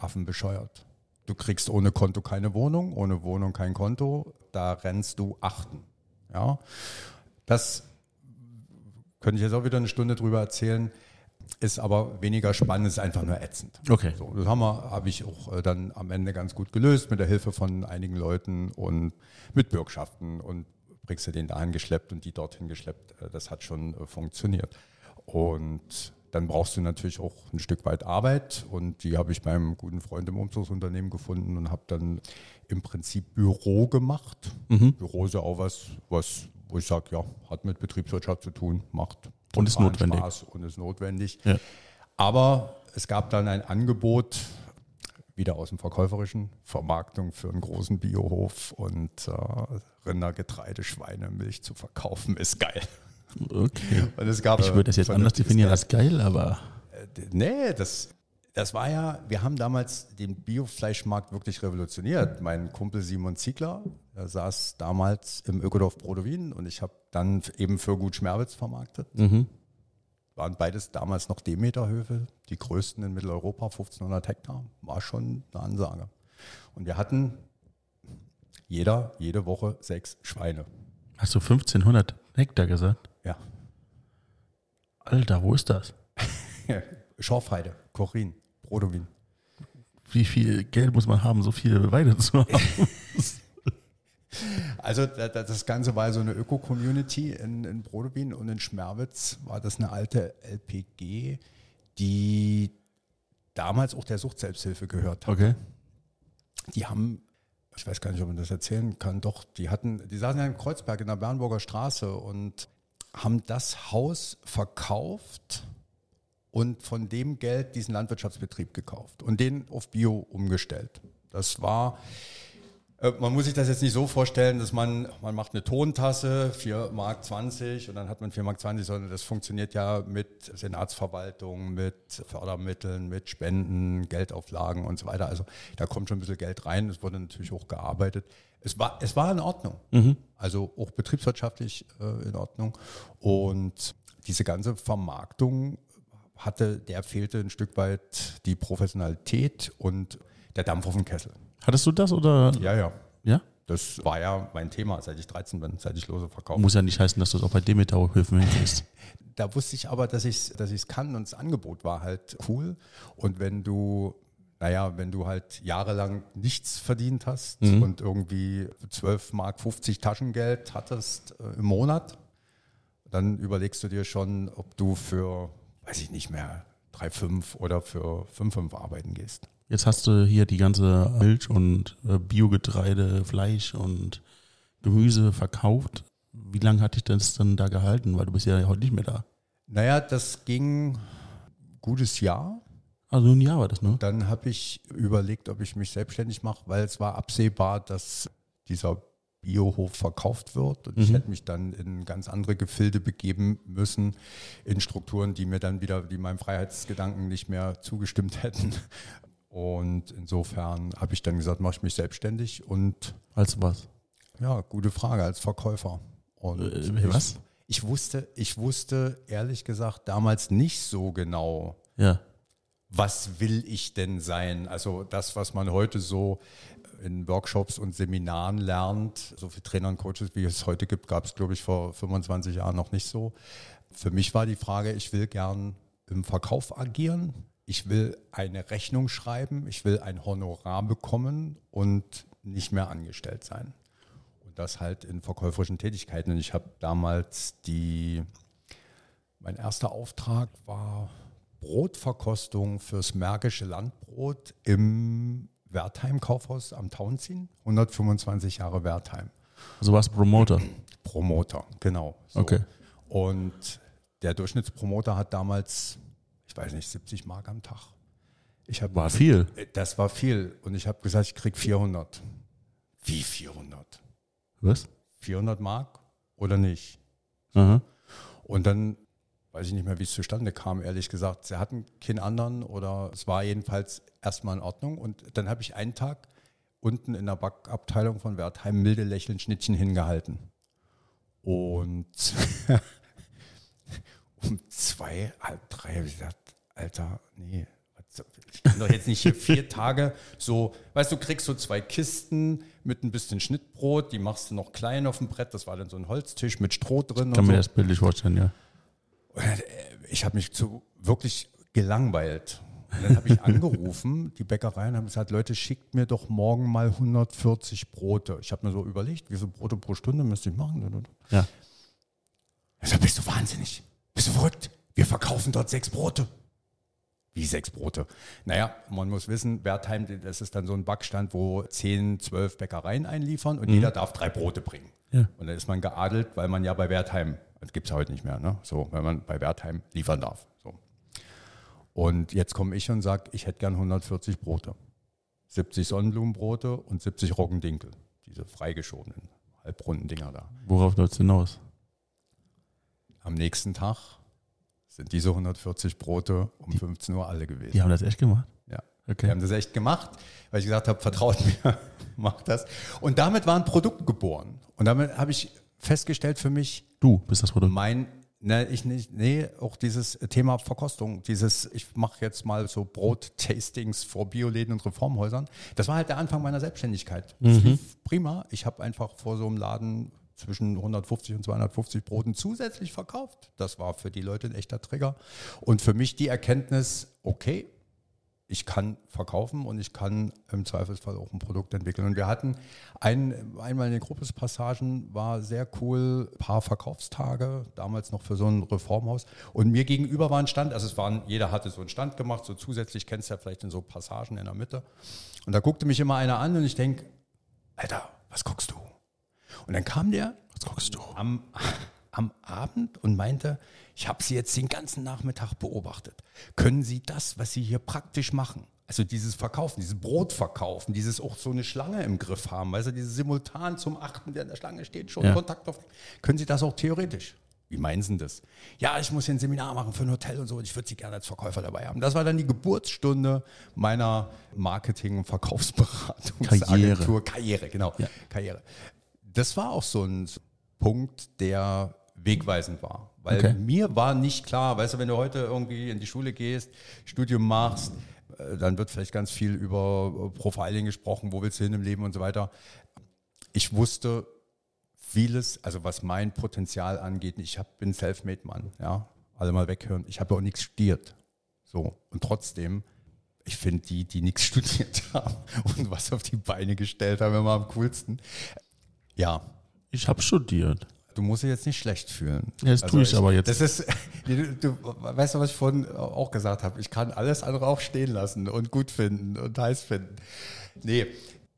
affenbescheuert. Du kriegst ohne Konto keine Wohnung, ohne Wohnung kein Konto, da rennst du achten. Ja? Das könnte ich jetzt auch wieder eine Stunde drüber erzählen, ist aber weniger spannend, ist einfach nur ätzend. Okay. So, das haben wir, habe ich auch äh, dann am Ende ganz gut gelöst mit der Hilfe von einigen Leuten und mit Bürgschaften und bringst du den dahin geschleppt und die dorthin geschleppt. Äh, Das hat schon äh, funktioniert. Und dann brauchst du natürlich auch ein Stück weit Arbeit und die habe ich beim guten Freund im Umzugsunternehmen gefunden und habe dann im Prinzip Büro gemacht. Büro ist ja auch was, was wo ich sage, ja, hat mit Betriebswirtschaft zu tun, macht Und ist notwendig. Spaß und ist notwendig. Ja. Aber es gab dann ein Angebot, wieder aus dem Verkäuferischen, Vermarktung für einen großen Biohof und äh, Rinder, Getreide, Schweine, Milch zu verkaufen, ist geil. Okay. Und es gab, Ich würde das jetzt äh, anders definieren als geil, aber Nee, das, das war ja, wir haben damals den Biofleischmarkt wirklich revolutioniert. Mein Kumpel Simon Ziegler, der saß damals im Ökodorf Brodowin und ich habe dann eben für Gut Schmerwitz vermarktet. Waren beides damals noch Demeterhöfe, die größten in Mitteleuropa, 1500 Hektar. War schon eine Ansage. Und wir hatten jeder, jede Woche sechs Schweine. hast du 1500 Hektar gesagt? Ja. Alter, wo ist das? <laughs> Schorfheide, Korin, Brodowin. Wie viel Geld muss man haben, so viele Weide zu haben? <laughs> Also da- da- das Ganze war so eine Öko-Community in, in Brodowin und in Schmerwitz war das eine alte LPG, die damals auch der Suchtselbsthilfe gehört hat. Okay. Die haben, ich weiß gar nicht, ob man das erzählen kann, doch, die hatten, die saßen ja in Kreuzberg in der Bernburger Straße und haben das Haus verkauft und von dem Geld diesen Landwirtschaftsbetrieb gekauft und den auf Bio umgestellt. Das war, man muss sich das jetzt nicht so vorstellen, dass man, man macht eine Tontasse, 4 Mark 20 und dann hat man 4 Mark 20, sondern das funktioniert ja mit Senatsverwaltung, mit Fördermitteln, mit Spenden, Geldauflagen und so weiter. Also da kommt schon ein bisschen Geld rein. Es wurde natürlich auch gearbeitet. Es war, es war in Ordnung. Also auch betriebswirtschaftlich äh, in Ordnung. Und diese ganze Vermarktung hatte, der fehlte ein Stück weit die Professionalität und der Dampf auf dem Kessel. Hattest du das oder? Ja, ja. Ja? Das war ja mein Thema, seit ich 13 bin, seit ich Lose verkaufe. Muss ja nicht heißen, dass du es auch bei Demeter-Höfen hinkriegst. <laughs> Da wusste ich aber, dass ich es dass ich's kann und das Angebot war halt cool. Und wenn du, naja, wenn du halt jahrelang nichts verdient hast und irgendwie 12 Mark 50 Taschengeld hattest äh, im Monat, dann überlegst du dir schon, ob du für, weiß ich nicht mehr, 3,5 oder für 5,5 arbeiten gehst. Jetzt hast du hier die ganze Milch und äh, Biogetreide, Fleisch und Gemüse verkauft. Wie lange hat dich das dann da gehalten? Weil du bist ja heute nicht mehr da. Naja, das ging ein gutes Jahr. Also ein Jahr war das, ne? Dann habe ich überlegt, ob ich mich selbstständig mache, weil es war absehbar, dass dieser Biohof verkauft wird. Und ich hätte mich dann in ganz andere Gefilde begeben müssen, in Strukturen, die mir dann wieder, die meinem Freiheitsgedanken nicht mehr zugestimmt <laughs> hätten. Und insofern habe ich dann gesagt, mache ich mich selbstständig und Als was? ja, gute Frage als Verkäufer. Und Äh, was? Ich, ich wusste, ich wusste ehrlich gesagt damals nicht so genau, Ja. was will ich denn sein? Also das, was man heute so in Workshops und Seminaren lernt, so viele Trainer und Coaches, wie es heute gibt, gab es, glaube ich, vor 25 Jahren noch nicht so. Für mich war die Frage, ich will gern im Verkauf agieren, ich will eine Rechnung schreiben, ich will ein Honorar bekommen und nicht mehr angestellt sein. Und das halt in verkäuferischen Tätigkeiten. Und ich habe damals die, mein erster Auftrag war Brotverkostung fürs Märkische Landbrot im Wertheim Kaufhaus am Tauenziehen. 125 Jahre Wertheim. Also warst Promoter. Promoter, genau. So. Okay. Und der Durchschnittspromoter hat damals, ich weiß nicht, 70 Mark am Tag. Ich hab, War viel. Das war viel. Und ich habe gesagt, ich krieg 400. Wie 400? Was? 400 Mark oder nicht? Aha. Und dann weiß ich nicht mehr, wie es zustande kam, ehrlich gesagt. Sie hatten keinen anderen oder es war jedenfalls erstmal in Ordnung. Und dann habe ich einen Tag unten in der Backabteilung von Wertheim milde lächeln Schnittchen hingehalten. Und <laughs> um zwei, halb drei habe ich gesagt, Alter, nee, ich kann doch jetzt nicht hier vier <laughs> Tage so, weißt du, kriegst so zwei Kisten mit ein bisschen Schnittbrot, die machst du noch klein auf dem Brett, das war dann so ein Holztisch mit Stroh drin Kann und mir so. das bildlich vorstellen, ja. Ich habe mich zu wirklich gelangweilt. Und dann habe ich <laughs> angerufen, die Bäckereien haben gesagt, Leute, schickt mir doch morgen mal 140 Brote. Ich habe mir so überlegt, wie viele Brote pro Stunde müsste ich machen? Ja. Ich sag, bist du wahnsinnig? Bist du verrückt? Wir verkaufen dort sechs Brote. Wie sechs Brote? Naja, man muss wissen, Wertheim, das ist dann so ein Backstand, wo 10, 12 Bäckereien einliefern und jeder darf drei Brote bringen. Ja. Und dann ist man geadelt, weil man ja bei Wertheim, das gibt es heute nicht mehr, ne? so, weil man bei Wertheim liefern darf. So. Und jetzt komme ich und sage, ich hätte gern 140 Brote. 70 Sonnenblumenbrote und 70 Roggendinkel. Diese freigeschobenen, halbrunden Dinger da. Worauf läuft hinaus? Am nächsten Tag sind diese 140 Brote um 15 Uhr alle gewesen. Die haben das echt gemacht? Ja. Okay. Wir haben das echt gemacht, weil ich gesagt habe, vertraut mir, <laughs> macht das. Und damit war ein Produkt geboren. Und damit habe ich festgestellt für mich, Du bist das Produkt. mein, ne, ich nicht, nee, auch dieses Thema Verkostung, dieses, ich mache jetzt mal so Brot-Tastings vor Bioläden und Reformhäusern. Das war halt der Anfang meiner Selbstständigkeit. Das lief prima. Ich habe einfach vor so einem Laden zwischen 150 und 250 Broten zusätzlich verkauft. Das war für die Leute ein echter Trigger. Und für mich die Erkenntnis, okay, ich kann verkaufen und ich kann im Zweifelsfall auch ein Produkt entwickeln. Und wir hatten ein, einmal in den Gruppespassagen, war sehr cool, ein paar Verkaufstage, damals noch für so ein Reformhaus. Und mir gegenüber war ein Stand, also es waren, jeder hatte so einen Stand gemacht, so zusätzlich kennst du ja vielleicht in so Passagen in der Mitte. Und da guckte mich immer einer an und ich denke, Alter, was guckst du? Und dann kam der Was guckst du? am, am Abend und meinte, ich habe Sie jetzt den ganzen Nachmittag beobachtet. Können Sie das, was Sie hier praktisch machen, also dieses Verkaufen, dieses Brot verkaufen, dieses auch so eine Schlange im Griff haben, also dieses simultan zum Achten, der in der Schlange steht, schon Ja. Kontakt auf, können Sie das auch theoretisch? Wie meinen Sie das? Ja, ich muss hier ein Seminar machen für ein Hotel und so und ich würde Sie gerne als Verkäufer dabei haben. Das war dann die Geburtsstunde meiner Marketing- und Verkaufsberatungsagentur. Karriere, genau. Ja. Karriere. Das war auch so ein Punkt, der wegweisend war. Weil Okay. mir war nicht klar, weißt du, wenn du heute irgendwie in die Schule gehst, Studium machst, äh, dann wird vielleicht ganz viel über äh, Profiling gesprochen, wo willst du hin im Leben und so weiter. Ich wusste vieles, also was mein Potenzial angeht, ich hab, bin Selfmade-Mann, ja, alle mal weghören. Ich habe auch nichts studiert. So, und trotzdem, ich finde die, die nichts <laughs> studiert haben und was auf die Beine gestellt haben, immer am coolsten. Ja, Ich habe studiert. Du musst dich jetzt nicht schlecht fühlen. Ja, das tue ich aber jetzt. Das ist, <laughs> du, du weißt du, was ich vorhin auch gesagt habe? Ich kann alles andere auch stehen lassen und gut finden und heiß finden. Nee,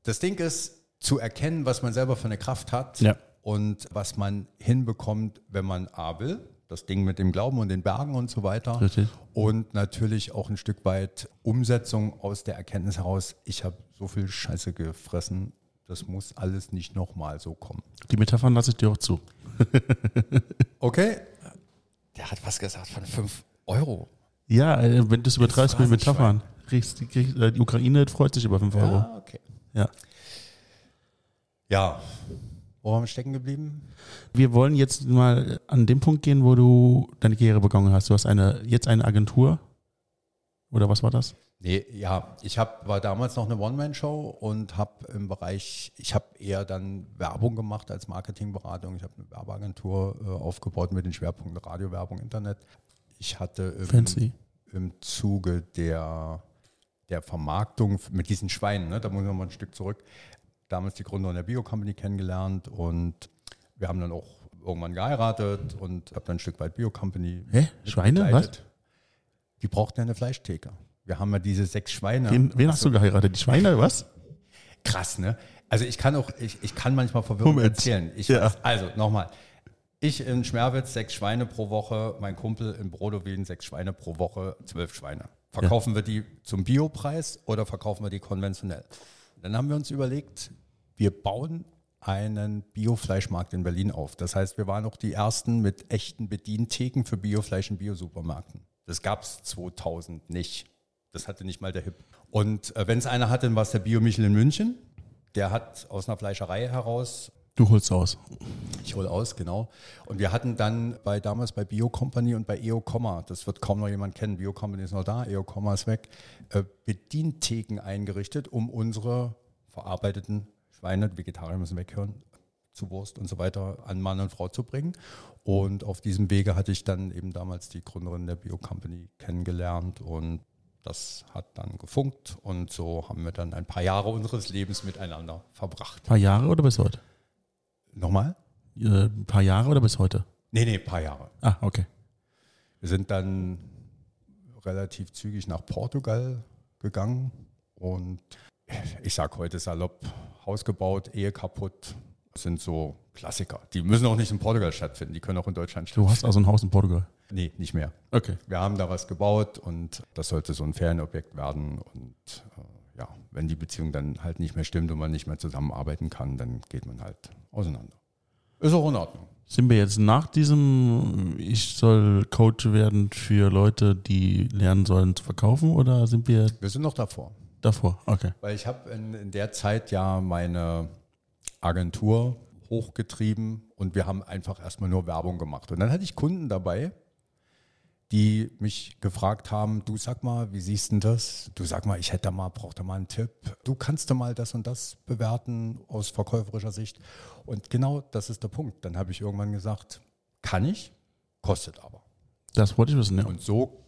das Ding ist, zu erkennen, was man selber für eine Kraft hat Ja. und was man hinbekommt, wenn man A will. das Ding mit dem Glauben und den Bergen und so weiter. Richtig. Und natürlich auch ein Stück weit Umsetzung aus der Erkenntnis heraus, ich habe so viel Scheiße gefressen, das muss alles nicht nochmal so kommen. Die Metaphern lasse ich dir auch zu. <laughs> Okay. Der hat was gesagt von 5 Euro. Ja, äh, wenn du es übertreibst mit. Metaphern. Kriegst, die, kriegst, äh, die Ukraine freut sich über 5 Euro. Ja, okay. Ja. Ja. Wo waren wir stecken geblieben? Wir wollen jetzt mal an den Punkt gehen, wo du deine Karriere begonnen hast. Du hast eine, jetzt eine Agentur. Oder was war das? Nee, ja, ich hab, war damals noch eine One-Man-Show und habe im Bereich, ich habe eher dann Werbung gemacht als Marketingberatung. Ich habe eine Werbeagentur äh, aufgebaut mit den Schwerpunkten Radio, Internet. Ich hatte im, Fancy. im Zuge der, der Vermarktung mit diesen Schweinen, ne, da muss ich noch mal ein Stück zurück, damals die Gründerin der Bio-Company kennengelernt und wir haben dann auch irgendwann geheiratet und habe dann ein Stück weit Bio-Company Hä? Schweine? Was? Die brauchten ja eine Fleischtheke. Wir haben ja diese sechs Schweine. Wen, wen hast du geheiratet? Die Schweine, was? Krass, ne? Also ich kann auch, ich, ich kann manchmal verwirrend Moment. erzählen. Ich Ja. also nochmal. Ich in Schmerwitz sechs Schweine pro Woche, mein Kumpel in Brodowin sechs Schweine pro Woche, zwölf Schweine. Verkaufen wir die zum Biopreis oder verkaufen wir die konventionell? Dann haben wir uns überlegt, wir bauen einen Biofleischmarkt in Berlin auf. Das heißt, wir waren auch die ersten mit echten Bedientheken für Biofleisch in Biosupermärkten. Das gab es 2000 nicht. Das hatte nicht mal der HIP. Und äh, wenn es einer hatte, dann war es der Bio-Michel in München. Der hat aus einer Fleischerei heraus Du holst aus. ich hole aus, genau. Und wir hatten dann bei damals bei Bio Company und bei EO Komma, das wird kaum noch jemand kennen, Bio Company ist noch da, EO Komma ist weg, äh, Bedientheken eingerichtet, um unsere verarbeiteten Schweine, Vegetarier müssen weghören, zu Wurst und so weiter an Mann und Frau zu bringen. Und auf diesem Wege hatte ich dann eben damals die Gründerin der Bio Company kennengelernt und das hat dann gefunkt und so haben wir dann ein paar Jahre unseres Lebens miteinander verbracht. Ein paar Jahre oder bis heute? Nochmal? Äh, ein paar Jahre oder bis heute? Nee, nee, ein paar Jahre. Ah, okay. Wir sind dann relativ zügig nach Portugal gegangen und ich sag heute salopp, Haus gebaut, Ehe kaputt, das sind so Klassiker. Die müssen auch nicht in Portugal stattfinden, die können auch in Deutschland Du stattfinden. hast also ein Haus in Portugal. Nee, nicht mehr. Okay. Wir haben da was gebaut und das sollte so ein Ferienobjekt werden und äh, ja, wenn die Beziehung dann halt nicht mehr stimmt und man nicht mehr zusammenarbeiten kann, dann geht man halt auseinander. Ist auch in Ordnung. Sind wir jetzt nach diesem, ich soll Coach werden für Leute, die lernen sollen zu verkaufen oder sind wir Wir sind noch davor. davor? Okay. Weil ich habe in, in der Zeit ja meine Agentur hochgetrieben und wir haben einfach erstmal nur Werbung gemacht. Und dann hatte ich Kunden dabei, die mich gefragt haben, du sag mal, wie siehst du das? Du sag mal, ich hätte da mal, brauche da mal einen Tipp. Du kannst du mal das und das bewerten aus verkäuferischer Sicht. Und genau das ist der Punkt. Dann habe ich irgendwann gesagt, kann ich, kostet aber. Das wollte ich wissen, ja. Und so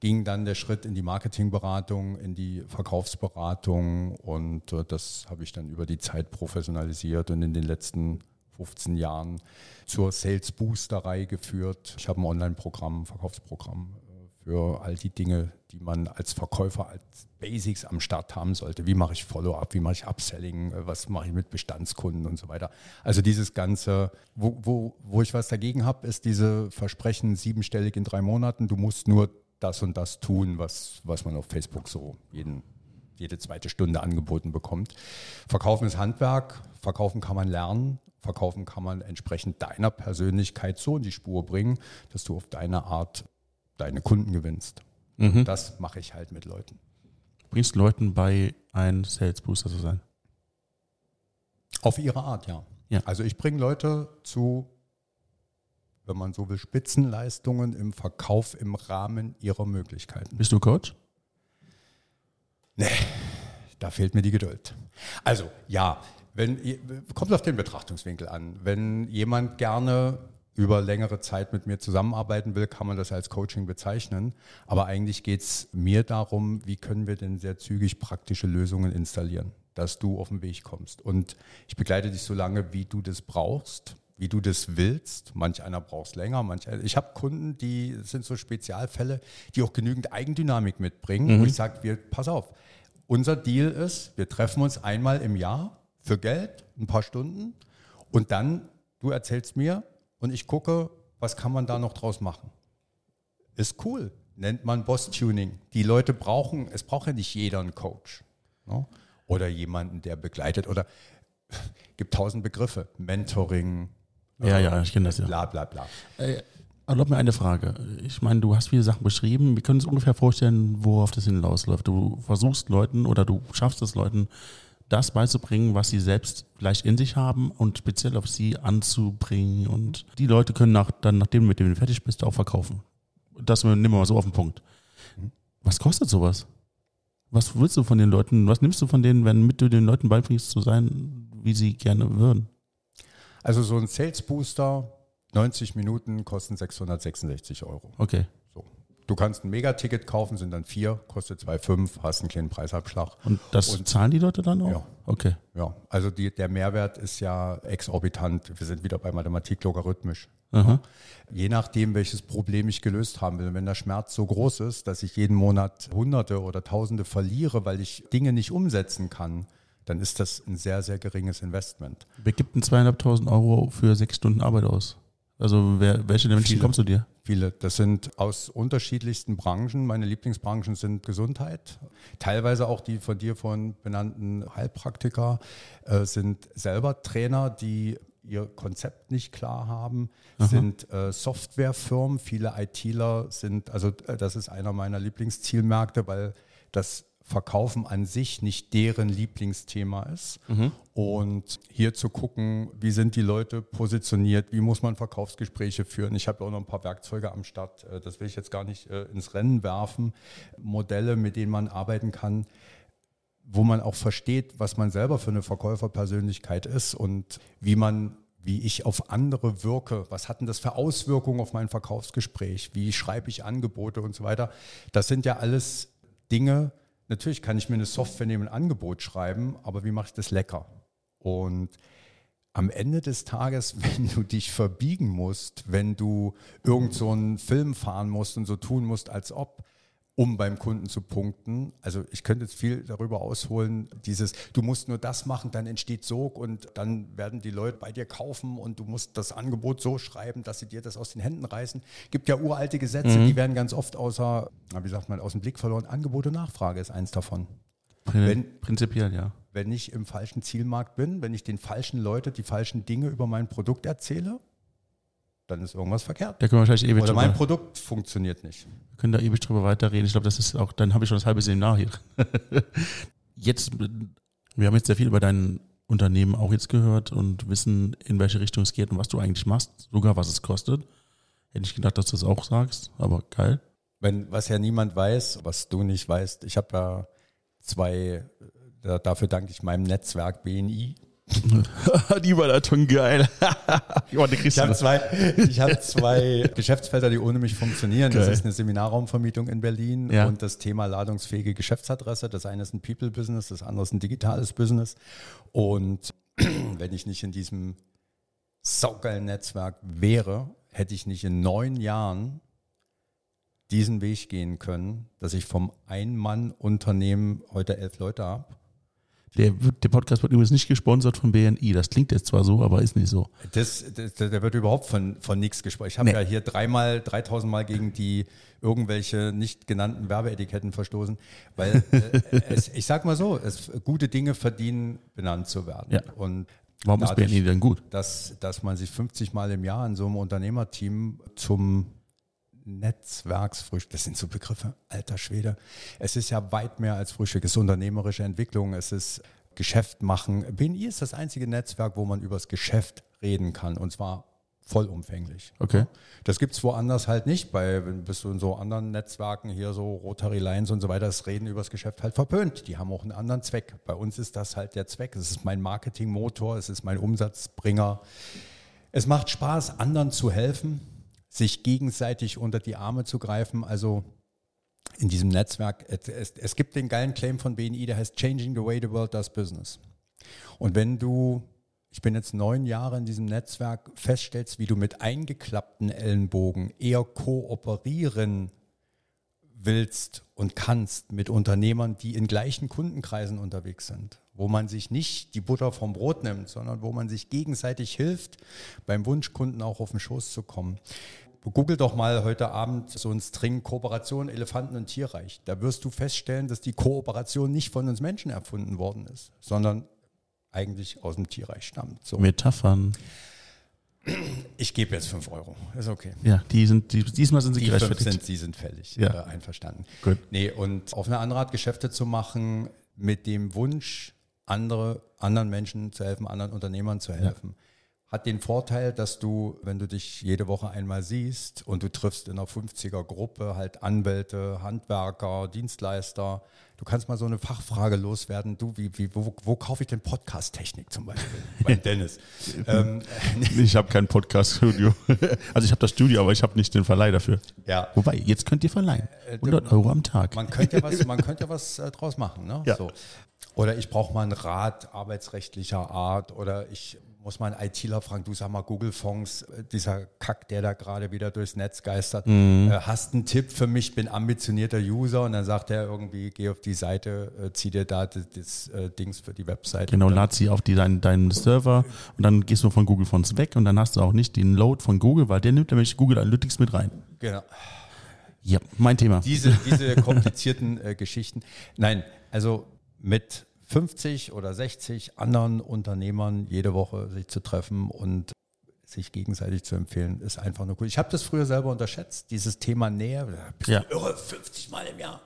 ging dann der Schritt in die Marketingberatung, in die Verkaufsberatung und äh, das habe ich dann über die Zeit professionalisiert und in den letzten 15 Jahren zur Sales Boosterei geführt. Ich habe ein Online-Programm, ein Verkaufsprogramm äh, für all die Dinge, die man als Verkäufer als Basics am Start haben sollte. Wie mache ich Follow-up, wie mache ich Upselling, äh, was mache ich mit Bestandskunden und so weiter. Also dieses Ganze, wo, wo, wo ich was dagegen habe, ist diese Versprechen siebenstellig in drei Monaten. Du musst nur das und das tun, was, was man auf Facebook so jeden, jede zweite Stunde angeboten bekommt. Verkaufen ist Handwerk, verkaufen kann man lernen, verkaufen kann man entsprechend deiner Persönlichkeit so in die Spur bringen, dass du auf deine Art deine Kunden gewinnst. Mhm. Das mache ich halt mit Leuten. Bringst Leuten bei, ein Sales Booster zu sein. Auf ihre Art, ja. Ja. Also ich bringe Leute zu, wenn man so will, Spitzenleistungen im Verkauf im Rahmen ihrer Möglichkeiten. Bist du Coach? Da fehlt mir die Geduld. Also, ja, wenn, kommt auf den Betrachtungswinkel an. Wenn jemand gerne über längere Zeit mit mir zusammenarbeiten will, kann man das als Coaching bezeichnen. Aber eigentlich geht es mir darum, wie können wir denn sehr zügig praktische Lösungen installieren, dass du auf den Weg kommst. Und ich begleite dich so lange, wie du das brauchst, wie du das willst. Manch einer braucht es länger, manch einer. Ich habe Kunden, die sind so Spezialfälle, die auch genügend Eigendynamik mitbringen, wo ich sage, wir, pass auf, unser Deal ist, wir treffen uns einmal im Jahr für Geld, ein paar Stunden und dann, du erzählst mir und ich gucke, was kann man da noch draus machen? Ist cool, nennt man Boss-Tuning. Die Leute brauchen, es braucht ja nicht jeder einen Coach. Ne? Oder jemanden, der begleitet. Oder <laughs> gibt tausend Begriffe. Mentoring. Ja, ja, ich kenne das ja. Bla, bla, bla. Äh, Erlaub mir eine Frage. Ich meine, du hast viele Sachen beschrieben. Wir können uns ungefähr vorstellen, worauf das hinausläuft. Du versuchst Leuten oder du schaffst es Leuten, das beizubringen, was sie selbst vielleicht in sich haben und speziell auf sie anzubringen. Und die Leute können nach, dann, nachdem du mit denen fertig bist, auch verkaufen. Das nehmen wir mal so auf den Punkt. Was kostet sowas? Was willst du von den Leuten, was nimmst du von denen, wenn mit du den Leuten beibringst zu sein, wie sie gerne würden? Also so ein Sales Booster, 90 Minuten kosten 666 Euro. Okay. So. Du kannst ein Megaticket kaufen, sind dann vier, kostet 2,5, hast einen kleinen Preisabschlag. Und das Und- zahlen die Leute dann auch? Ja. Okay. Ja, also die, der Mehrwert ist ja exorbitant. Wir sind wieder bei Mathematik logarithmisch. Aha. Je nachdem, welches Problem ich gelöst haben will. Wenn der Schmerz so groß ist, dass ich jeden Monat Hunderte oder Tausende verliere, weil ich Dinge nicht umsetzen kann, dann ist das ein sehr, sehr geringes Investment. Wer gibt denn zweieinhalbtausend Euro für sechs Stunden Arbeit aus? Also wer, welche Menschen Viele. kommen zu dir? Viele. Das sind aus unterschiedlichsten Branchen. Meine Lieblingsbranchen sind Gesundheit. Teilweise auch die von dir vorhin benannten Heilpraktiker äh, sind selber Trainer, die ihr Konzept nicht klar haben, sind äh, Softwarefirmen. Viele ITler sind, also äh, das ist einer meiner Lieblingszielmärkte, weil das Verkaufen an sich nicht deren Lieblingsthema ist. Und hier zu gucken, wie sind die Leute positioniert, wie muss man Verkaufsgespräche führen. Ich habe auch noch ein paar Werkzeuge am Start, äh, das will ich jetzt gar nicht äh, ins Rennen werfen. Modelle, mit denen man arbeiten kann, wo man auch versteht, was man selber für eine Verkäuferpersönlichkeit ist und wie man wie ich auf andere wirke, was hat denn das für Auswirkungen auf mein Verkaufsgespräch, wie schreibe ich Angebote und so weiter. Das sind ja alles Dinge, natürlich kann ich mir eine Software nehmen, ein Angebot schreiben, aber wie mache ich das lecker? Und am Ende des Tages, <laughs> wenn du dich verbiegen musst, wenn du irgend so einen Film fahren musst und so tun musst, als ob, um beim Kunden zu punkten. Also ich könnte jetzt viel darüber ausholen, dieses, du musst nur das machen, dann entsteht Sog und dann werden die Leute bei dir kaufen und du musst das Angebot so schreiben, dass sie dir das aus den Händen reißen. Gibt ja uralte Gesetze, die werden ganz oft außer, wie sagt man, aus dem Blick verloren. Angebot und Nachfrage ist eins davon. Prin Wenn- Prinzipiell, ja. Wenn ich im falschen Zielmarkt bin, wenn ich den falschen Leute die falschen Dinge über mein Produkt erzähle, dann ist irgendwas verkehrt. Da können wir wahrscheinlich ewig Oder mein Produkt funktioniert nicht. wir können da ewig drüber weiterreden. Ich glaube, das ist auch, dann habe ich schon das halbe Seminar hier. <laughs> jetzt, wir haben jetzt sehr viel über dein Unternehmen auch jetzt gehört und wissen, in welche Richtung es geht und was du eigentlich machst, sogar was es kostet. Hätte ich gedacht, dass du das auch sagst, aber geil. Wenn, was ja niemand weiß, was du nicht weißt, ich habe ja zwei, da- dafür danke ich meinem Netzwerk BNI. <laughs> Die Überleitung geil. <laughs> oh, die Ich habe zwei, ich habe zwei <laughs> Geschäftsfelder, die ohne mich funktionieren. Das Geil. ist eine Seminarraumvermietung in Berlin Ja. und das Thema ladungsfähige Geschäftsadresse. Das eine ist ein People-Business, das andere ist ein digitales Business. Und <clears throat> wenn ich nicht in diesem saugeilen Netzwerk wäre, hätte ich nicht in neun Jahren diesen Weg gehen können, dass ich vom Ein-Mann-Unternehmen heute elf Leute habe. Der, wird, der Podcast wird übrigens nicht gesponsert von BNI. Das klingt jetzt zwar so, aber ist nicht so. Das, das, da wird überhaupt von, von nichts gesprochen. Ich habe Nee. ja hier dreimal, 3000 Mal gegen die irgendwelche nicht genannten Werbeetiketten verstoßen, weil äh, <laughs> es, ich sag mal so, es, gute Dinge verdienen, benannt zu werden. Ja. Und Warum ist dadurch, BNI denn gut? Dass, dass man sich 50 Mal im Jahr in so einem Unternehmerteam zum Netzwerksfrühstück, das sind so Begriffe, alter Schwede. Es ist ja weit mehr als Frühstück, es ist unternehmerische Entwicklung, es ist Geschäft machen. BNI ist das einzige Netzwerk, wo man über das Geschäft reden kann und zwar vollumfänglich. Okay. Das gibt's woanders halt nicht. Bei, bist du in so anderen Netzwerken hier, so Rotary Lines und so weiter, das Reden über das Geschäft halt verpönt. Die haben auch einen anderen Zweck. Bei uns ist das halt der Zweck. Es ist mein Marketingmotor, es ist mein Umsatzbringer. Es macht Spaß, anderen zu helfen, sich gegenseitig unter die Arme zu greifen. Also in diesem Netzwerk, es, es, gibt den geilen Claim von BNI, der heißt Changing the way the world does business. Und wenn du, ich bin jetzt neun Jahre in diesem Netzwerk, feststellst, wie du mit eingeklappten Ellenbogen eher kooperieren willst und kannst mit Unternehmern, die in gleichen Kundenkreisen unterwegs sind, wo man sich nicht die Butter vom Brot nimmt, sondern wo man sich gegenseitig hilft, beim Wunschkunden auch auf den Schoß zu kommen. Google doch mal heute Abend so ein String Kooperation Elefanten und Tierreich. Da wirst du feststellen, dass die Kooperation nicht von uns Menschen erfunden worden ist, sondern eigentlich aus dem Tierreich stammt. So. Metaphern. Ich gebe jetzt 5 Euro. Ist okay. Ja, die sind, die, diesmal sind sie die gerechtfertigt. Sind, sie sind fällig. Ja. Äh, einverstanden. Gut. Nee, und auf eine andere Art Geschäfte zu machen, mit dem Wunsch, andere, anderen Menschen zu helfen, anderen Unternehmern zu helfen. Ja hat den Vorteil, dass du, wenn du dich jede Woche einmal siehst und du triffst in einer 50er Gruppe halt Anwälte, Handwerker, Dienstleister, du kannst mal so eine Fachfrage loswerden, du, wie, wie, wo, wo kaufe ich denn Podcast-Technik zum Beispiel? <laughs> Beim Dennis. ähm, <laughs> ich habe kein Podcast-Studio. <laughs> Also ich habe das Studio, aber ich habe nicht den Verleih dafür. Ja. Wobei, jetzt könnt ihr verleihen. 100 äh, Euro am Tag. Man könnte ja was, man könnte ja was äh, draus machen. Ne? Ja. So. Oder ich brauche mal einen Rat arbeitsrechtlicher Art oder ich muss man ITler fragen, du sag mal Google-Fonds, äh, dieser Kack, der da gerade wieder durchs Netz geistert, mhm. äh, hast einen Tipp für mich, bin ambitionierter User und dann sagt er irgendwie, geh auf die Seite, äh, zieh dir da das, das äh, Dings für die Webseite. Genau, lad sie auf die, deinen, deinen Server und dann gehst du von Google Fonts weg und dann hast du auch nicht den Load von Google, weil der nimmt nämlich Google Analytics mit rein. Genau. Ja, mein Thema. Diese, diese <laughs> komplizierten äh, Geschichten. Nein, also mit 50 oder 60 anderen Unternehmern jede Woche sich zu treffen und sich gegenseitig zu empfehlen, ist einfach nur cool. Ich habe das früher selber unterschätzt, dieses Thema Nähe. Bist ja. irre, 50 Mal im Jahr.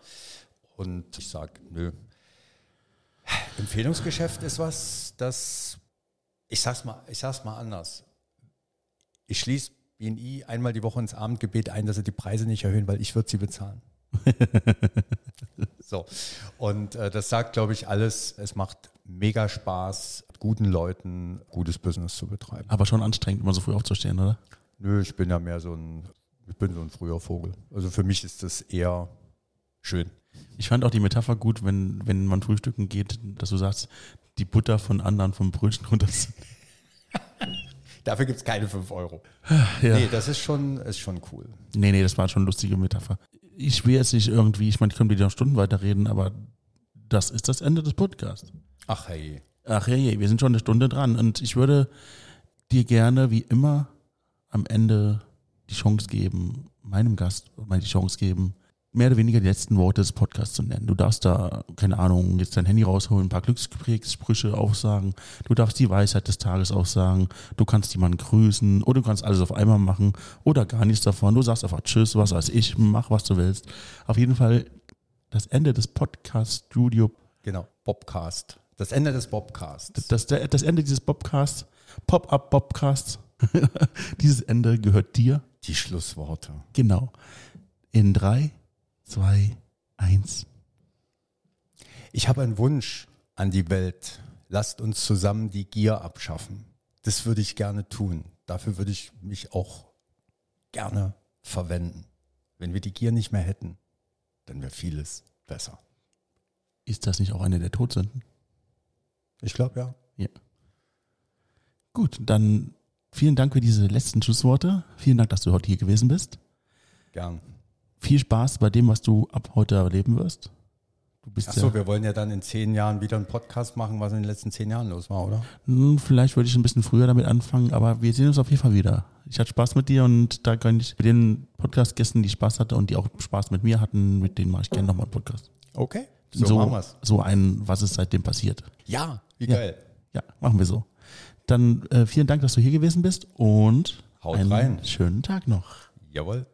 Und ich sage, nö. Empfehlungsgeschäft ist was, das, ich sag's mal, ich sag's mal anders. Ich schließe BNI einmal die Woche ins Abendgebet ein, dass sie die Preise nicht erhöhen, weil ich würde sie bezahlen. <laughs> so. Und äh, das sagt, glaube ich, alles. Es macht mega Spaß, guten Leuten gutes Business zu betreiben. Aber schon anstrengend, immer so früh aufzustehen, oder? Nö, ich bin ja mehr so ein, ich bin so ein früher Vogel. Also für mich ist das eher schön. Ich fand auch die Metapher gut, wenn, wenn man frühstücken geht, dass du sagst, die Butter von anderen vom Brötchen runter. <laughs> Dafür gibt es keine 5 Euro. Ja. Nee, das ist schon, ist schon cool. Nee, nee, das war schon eine lustige Metapher ich will jetzt nicht irgendwie, ich meine, ich könnte wieder noch Stunden weiterreden, aber das ist das Ende des Podcasts. Ach hey. Ach hey, wir sind schon eine Stunde dran und ich würde dir gerne wie immer am Ende die Chance geben, meinem Gast mal die Chance geben, mehr oder weniger die letzten Worte des Podcasts zu nennen. Du darfst da, keine Ahnung, jetzt dein Handy rausholen, ein paar Glückssprüche aufsagen. Du darfst die Weisheit des Tages aufsagen. Du kannst jemanden grüßen oder du kannst alles auf einmal machen oder gar nichts davon. Du sagst einfach Tschüss, was weiß ich, mach was du willst. Auf jeden Fall das Ende des Podcast-Studio. Genau, Bobcast. Das Ende des Bobcasts. Das, das, das Ende dieses Bobcasts, Pop-up-Bobcasts. <laughs> Dieses Ende gehört dir. Die Schlussworte. Genau. In drei, zwei, eins. Ich habe einen Wunsch an die Welt. Lasst uns zusammen die Gier abschaffen. Das würde ich gerne tun. Dafür würde ich mich auch gerne verwenden. Wenn wir die Gier nicht mehr hätten, dann wäre vieles besser. Ist das nicht auch eine der Todsünden? Ich glaube ja. Ja. Gut, dann vielen Dank für diese letzten Schlussworte. Vielen Dank, dass du heute hier gewesen bist. Gern viel Spaß bei dem, was du ab heute erleben wirst. Du bist Achso, ja, wir wollen ja dann in zehn Jahren wieder einen Podcast machen, was in den letzten zehn Jahren los war, oder? Hm, vielleicht würde ich ein bisschen früher damit anfangen, aber wir sehen uns auf jeden Fall wieder. Ich hatte Spaß mit dir und da kann ich mit den Podcast-Gästen, die Spaß hatten und die auch Spaß mit mir hatten, mit denen mache ich gerne nochmal einen Podcast. Okay, so, so machen wir's. So ein, was ist seitdem passiert. Ja, wie geil. Ja, ja machen wir so. Dann äh, vielen Dank, dass du hier gewesen bist und Haut einen rein. schönen Tag noch. Jawohl.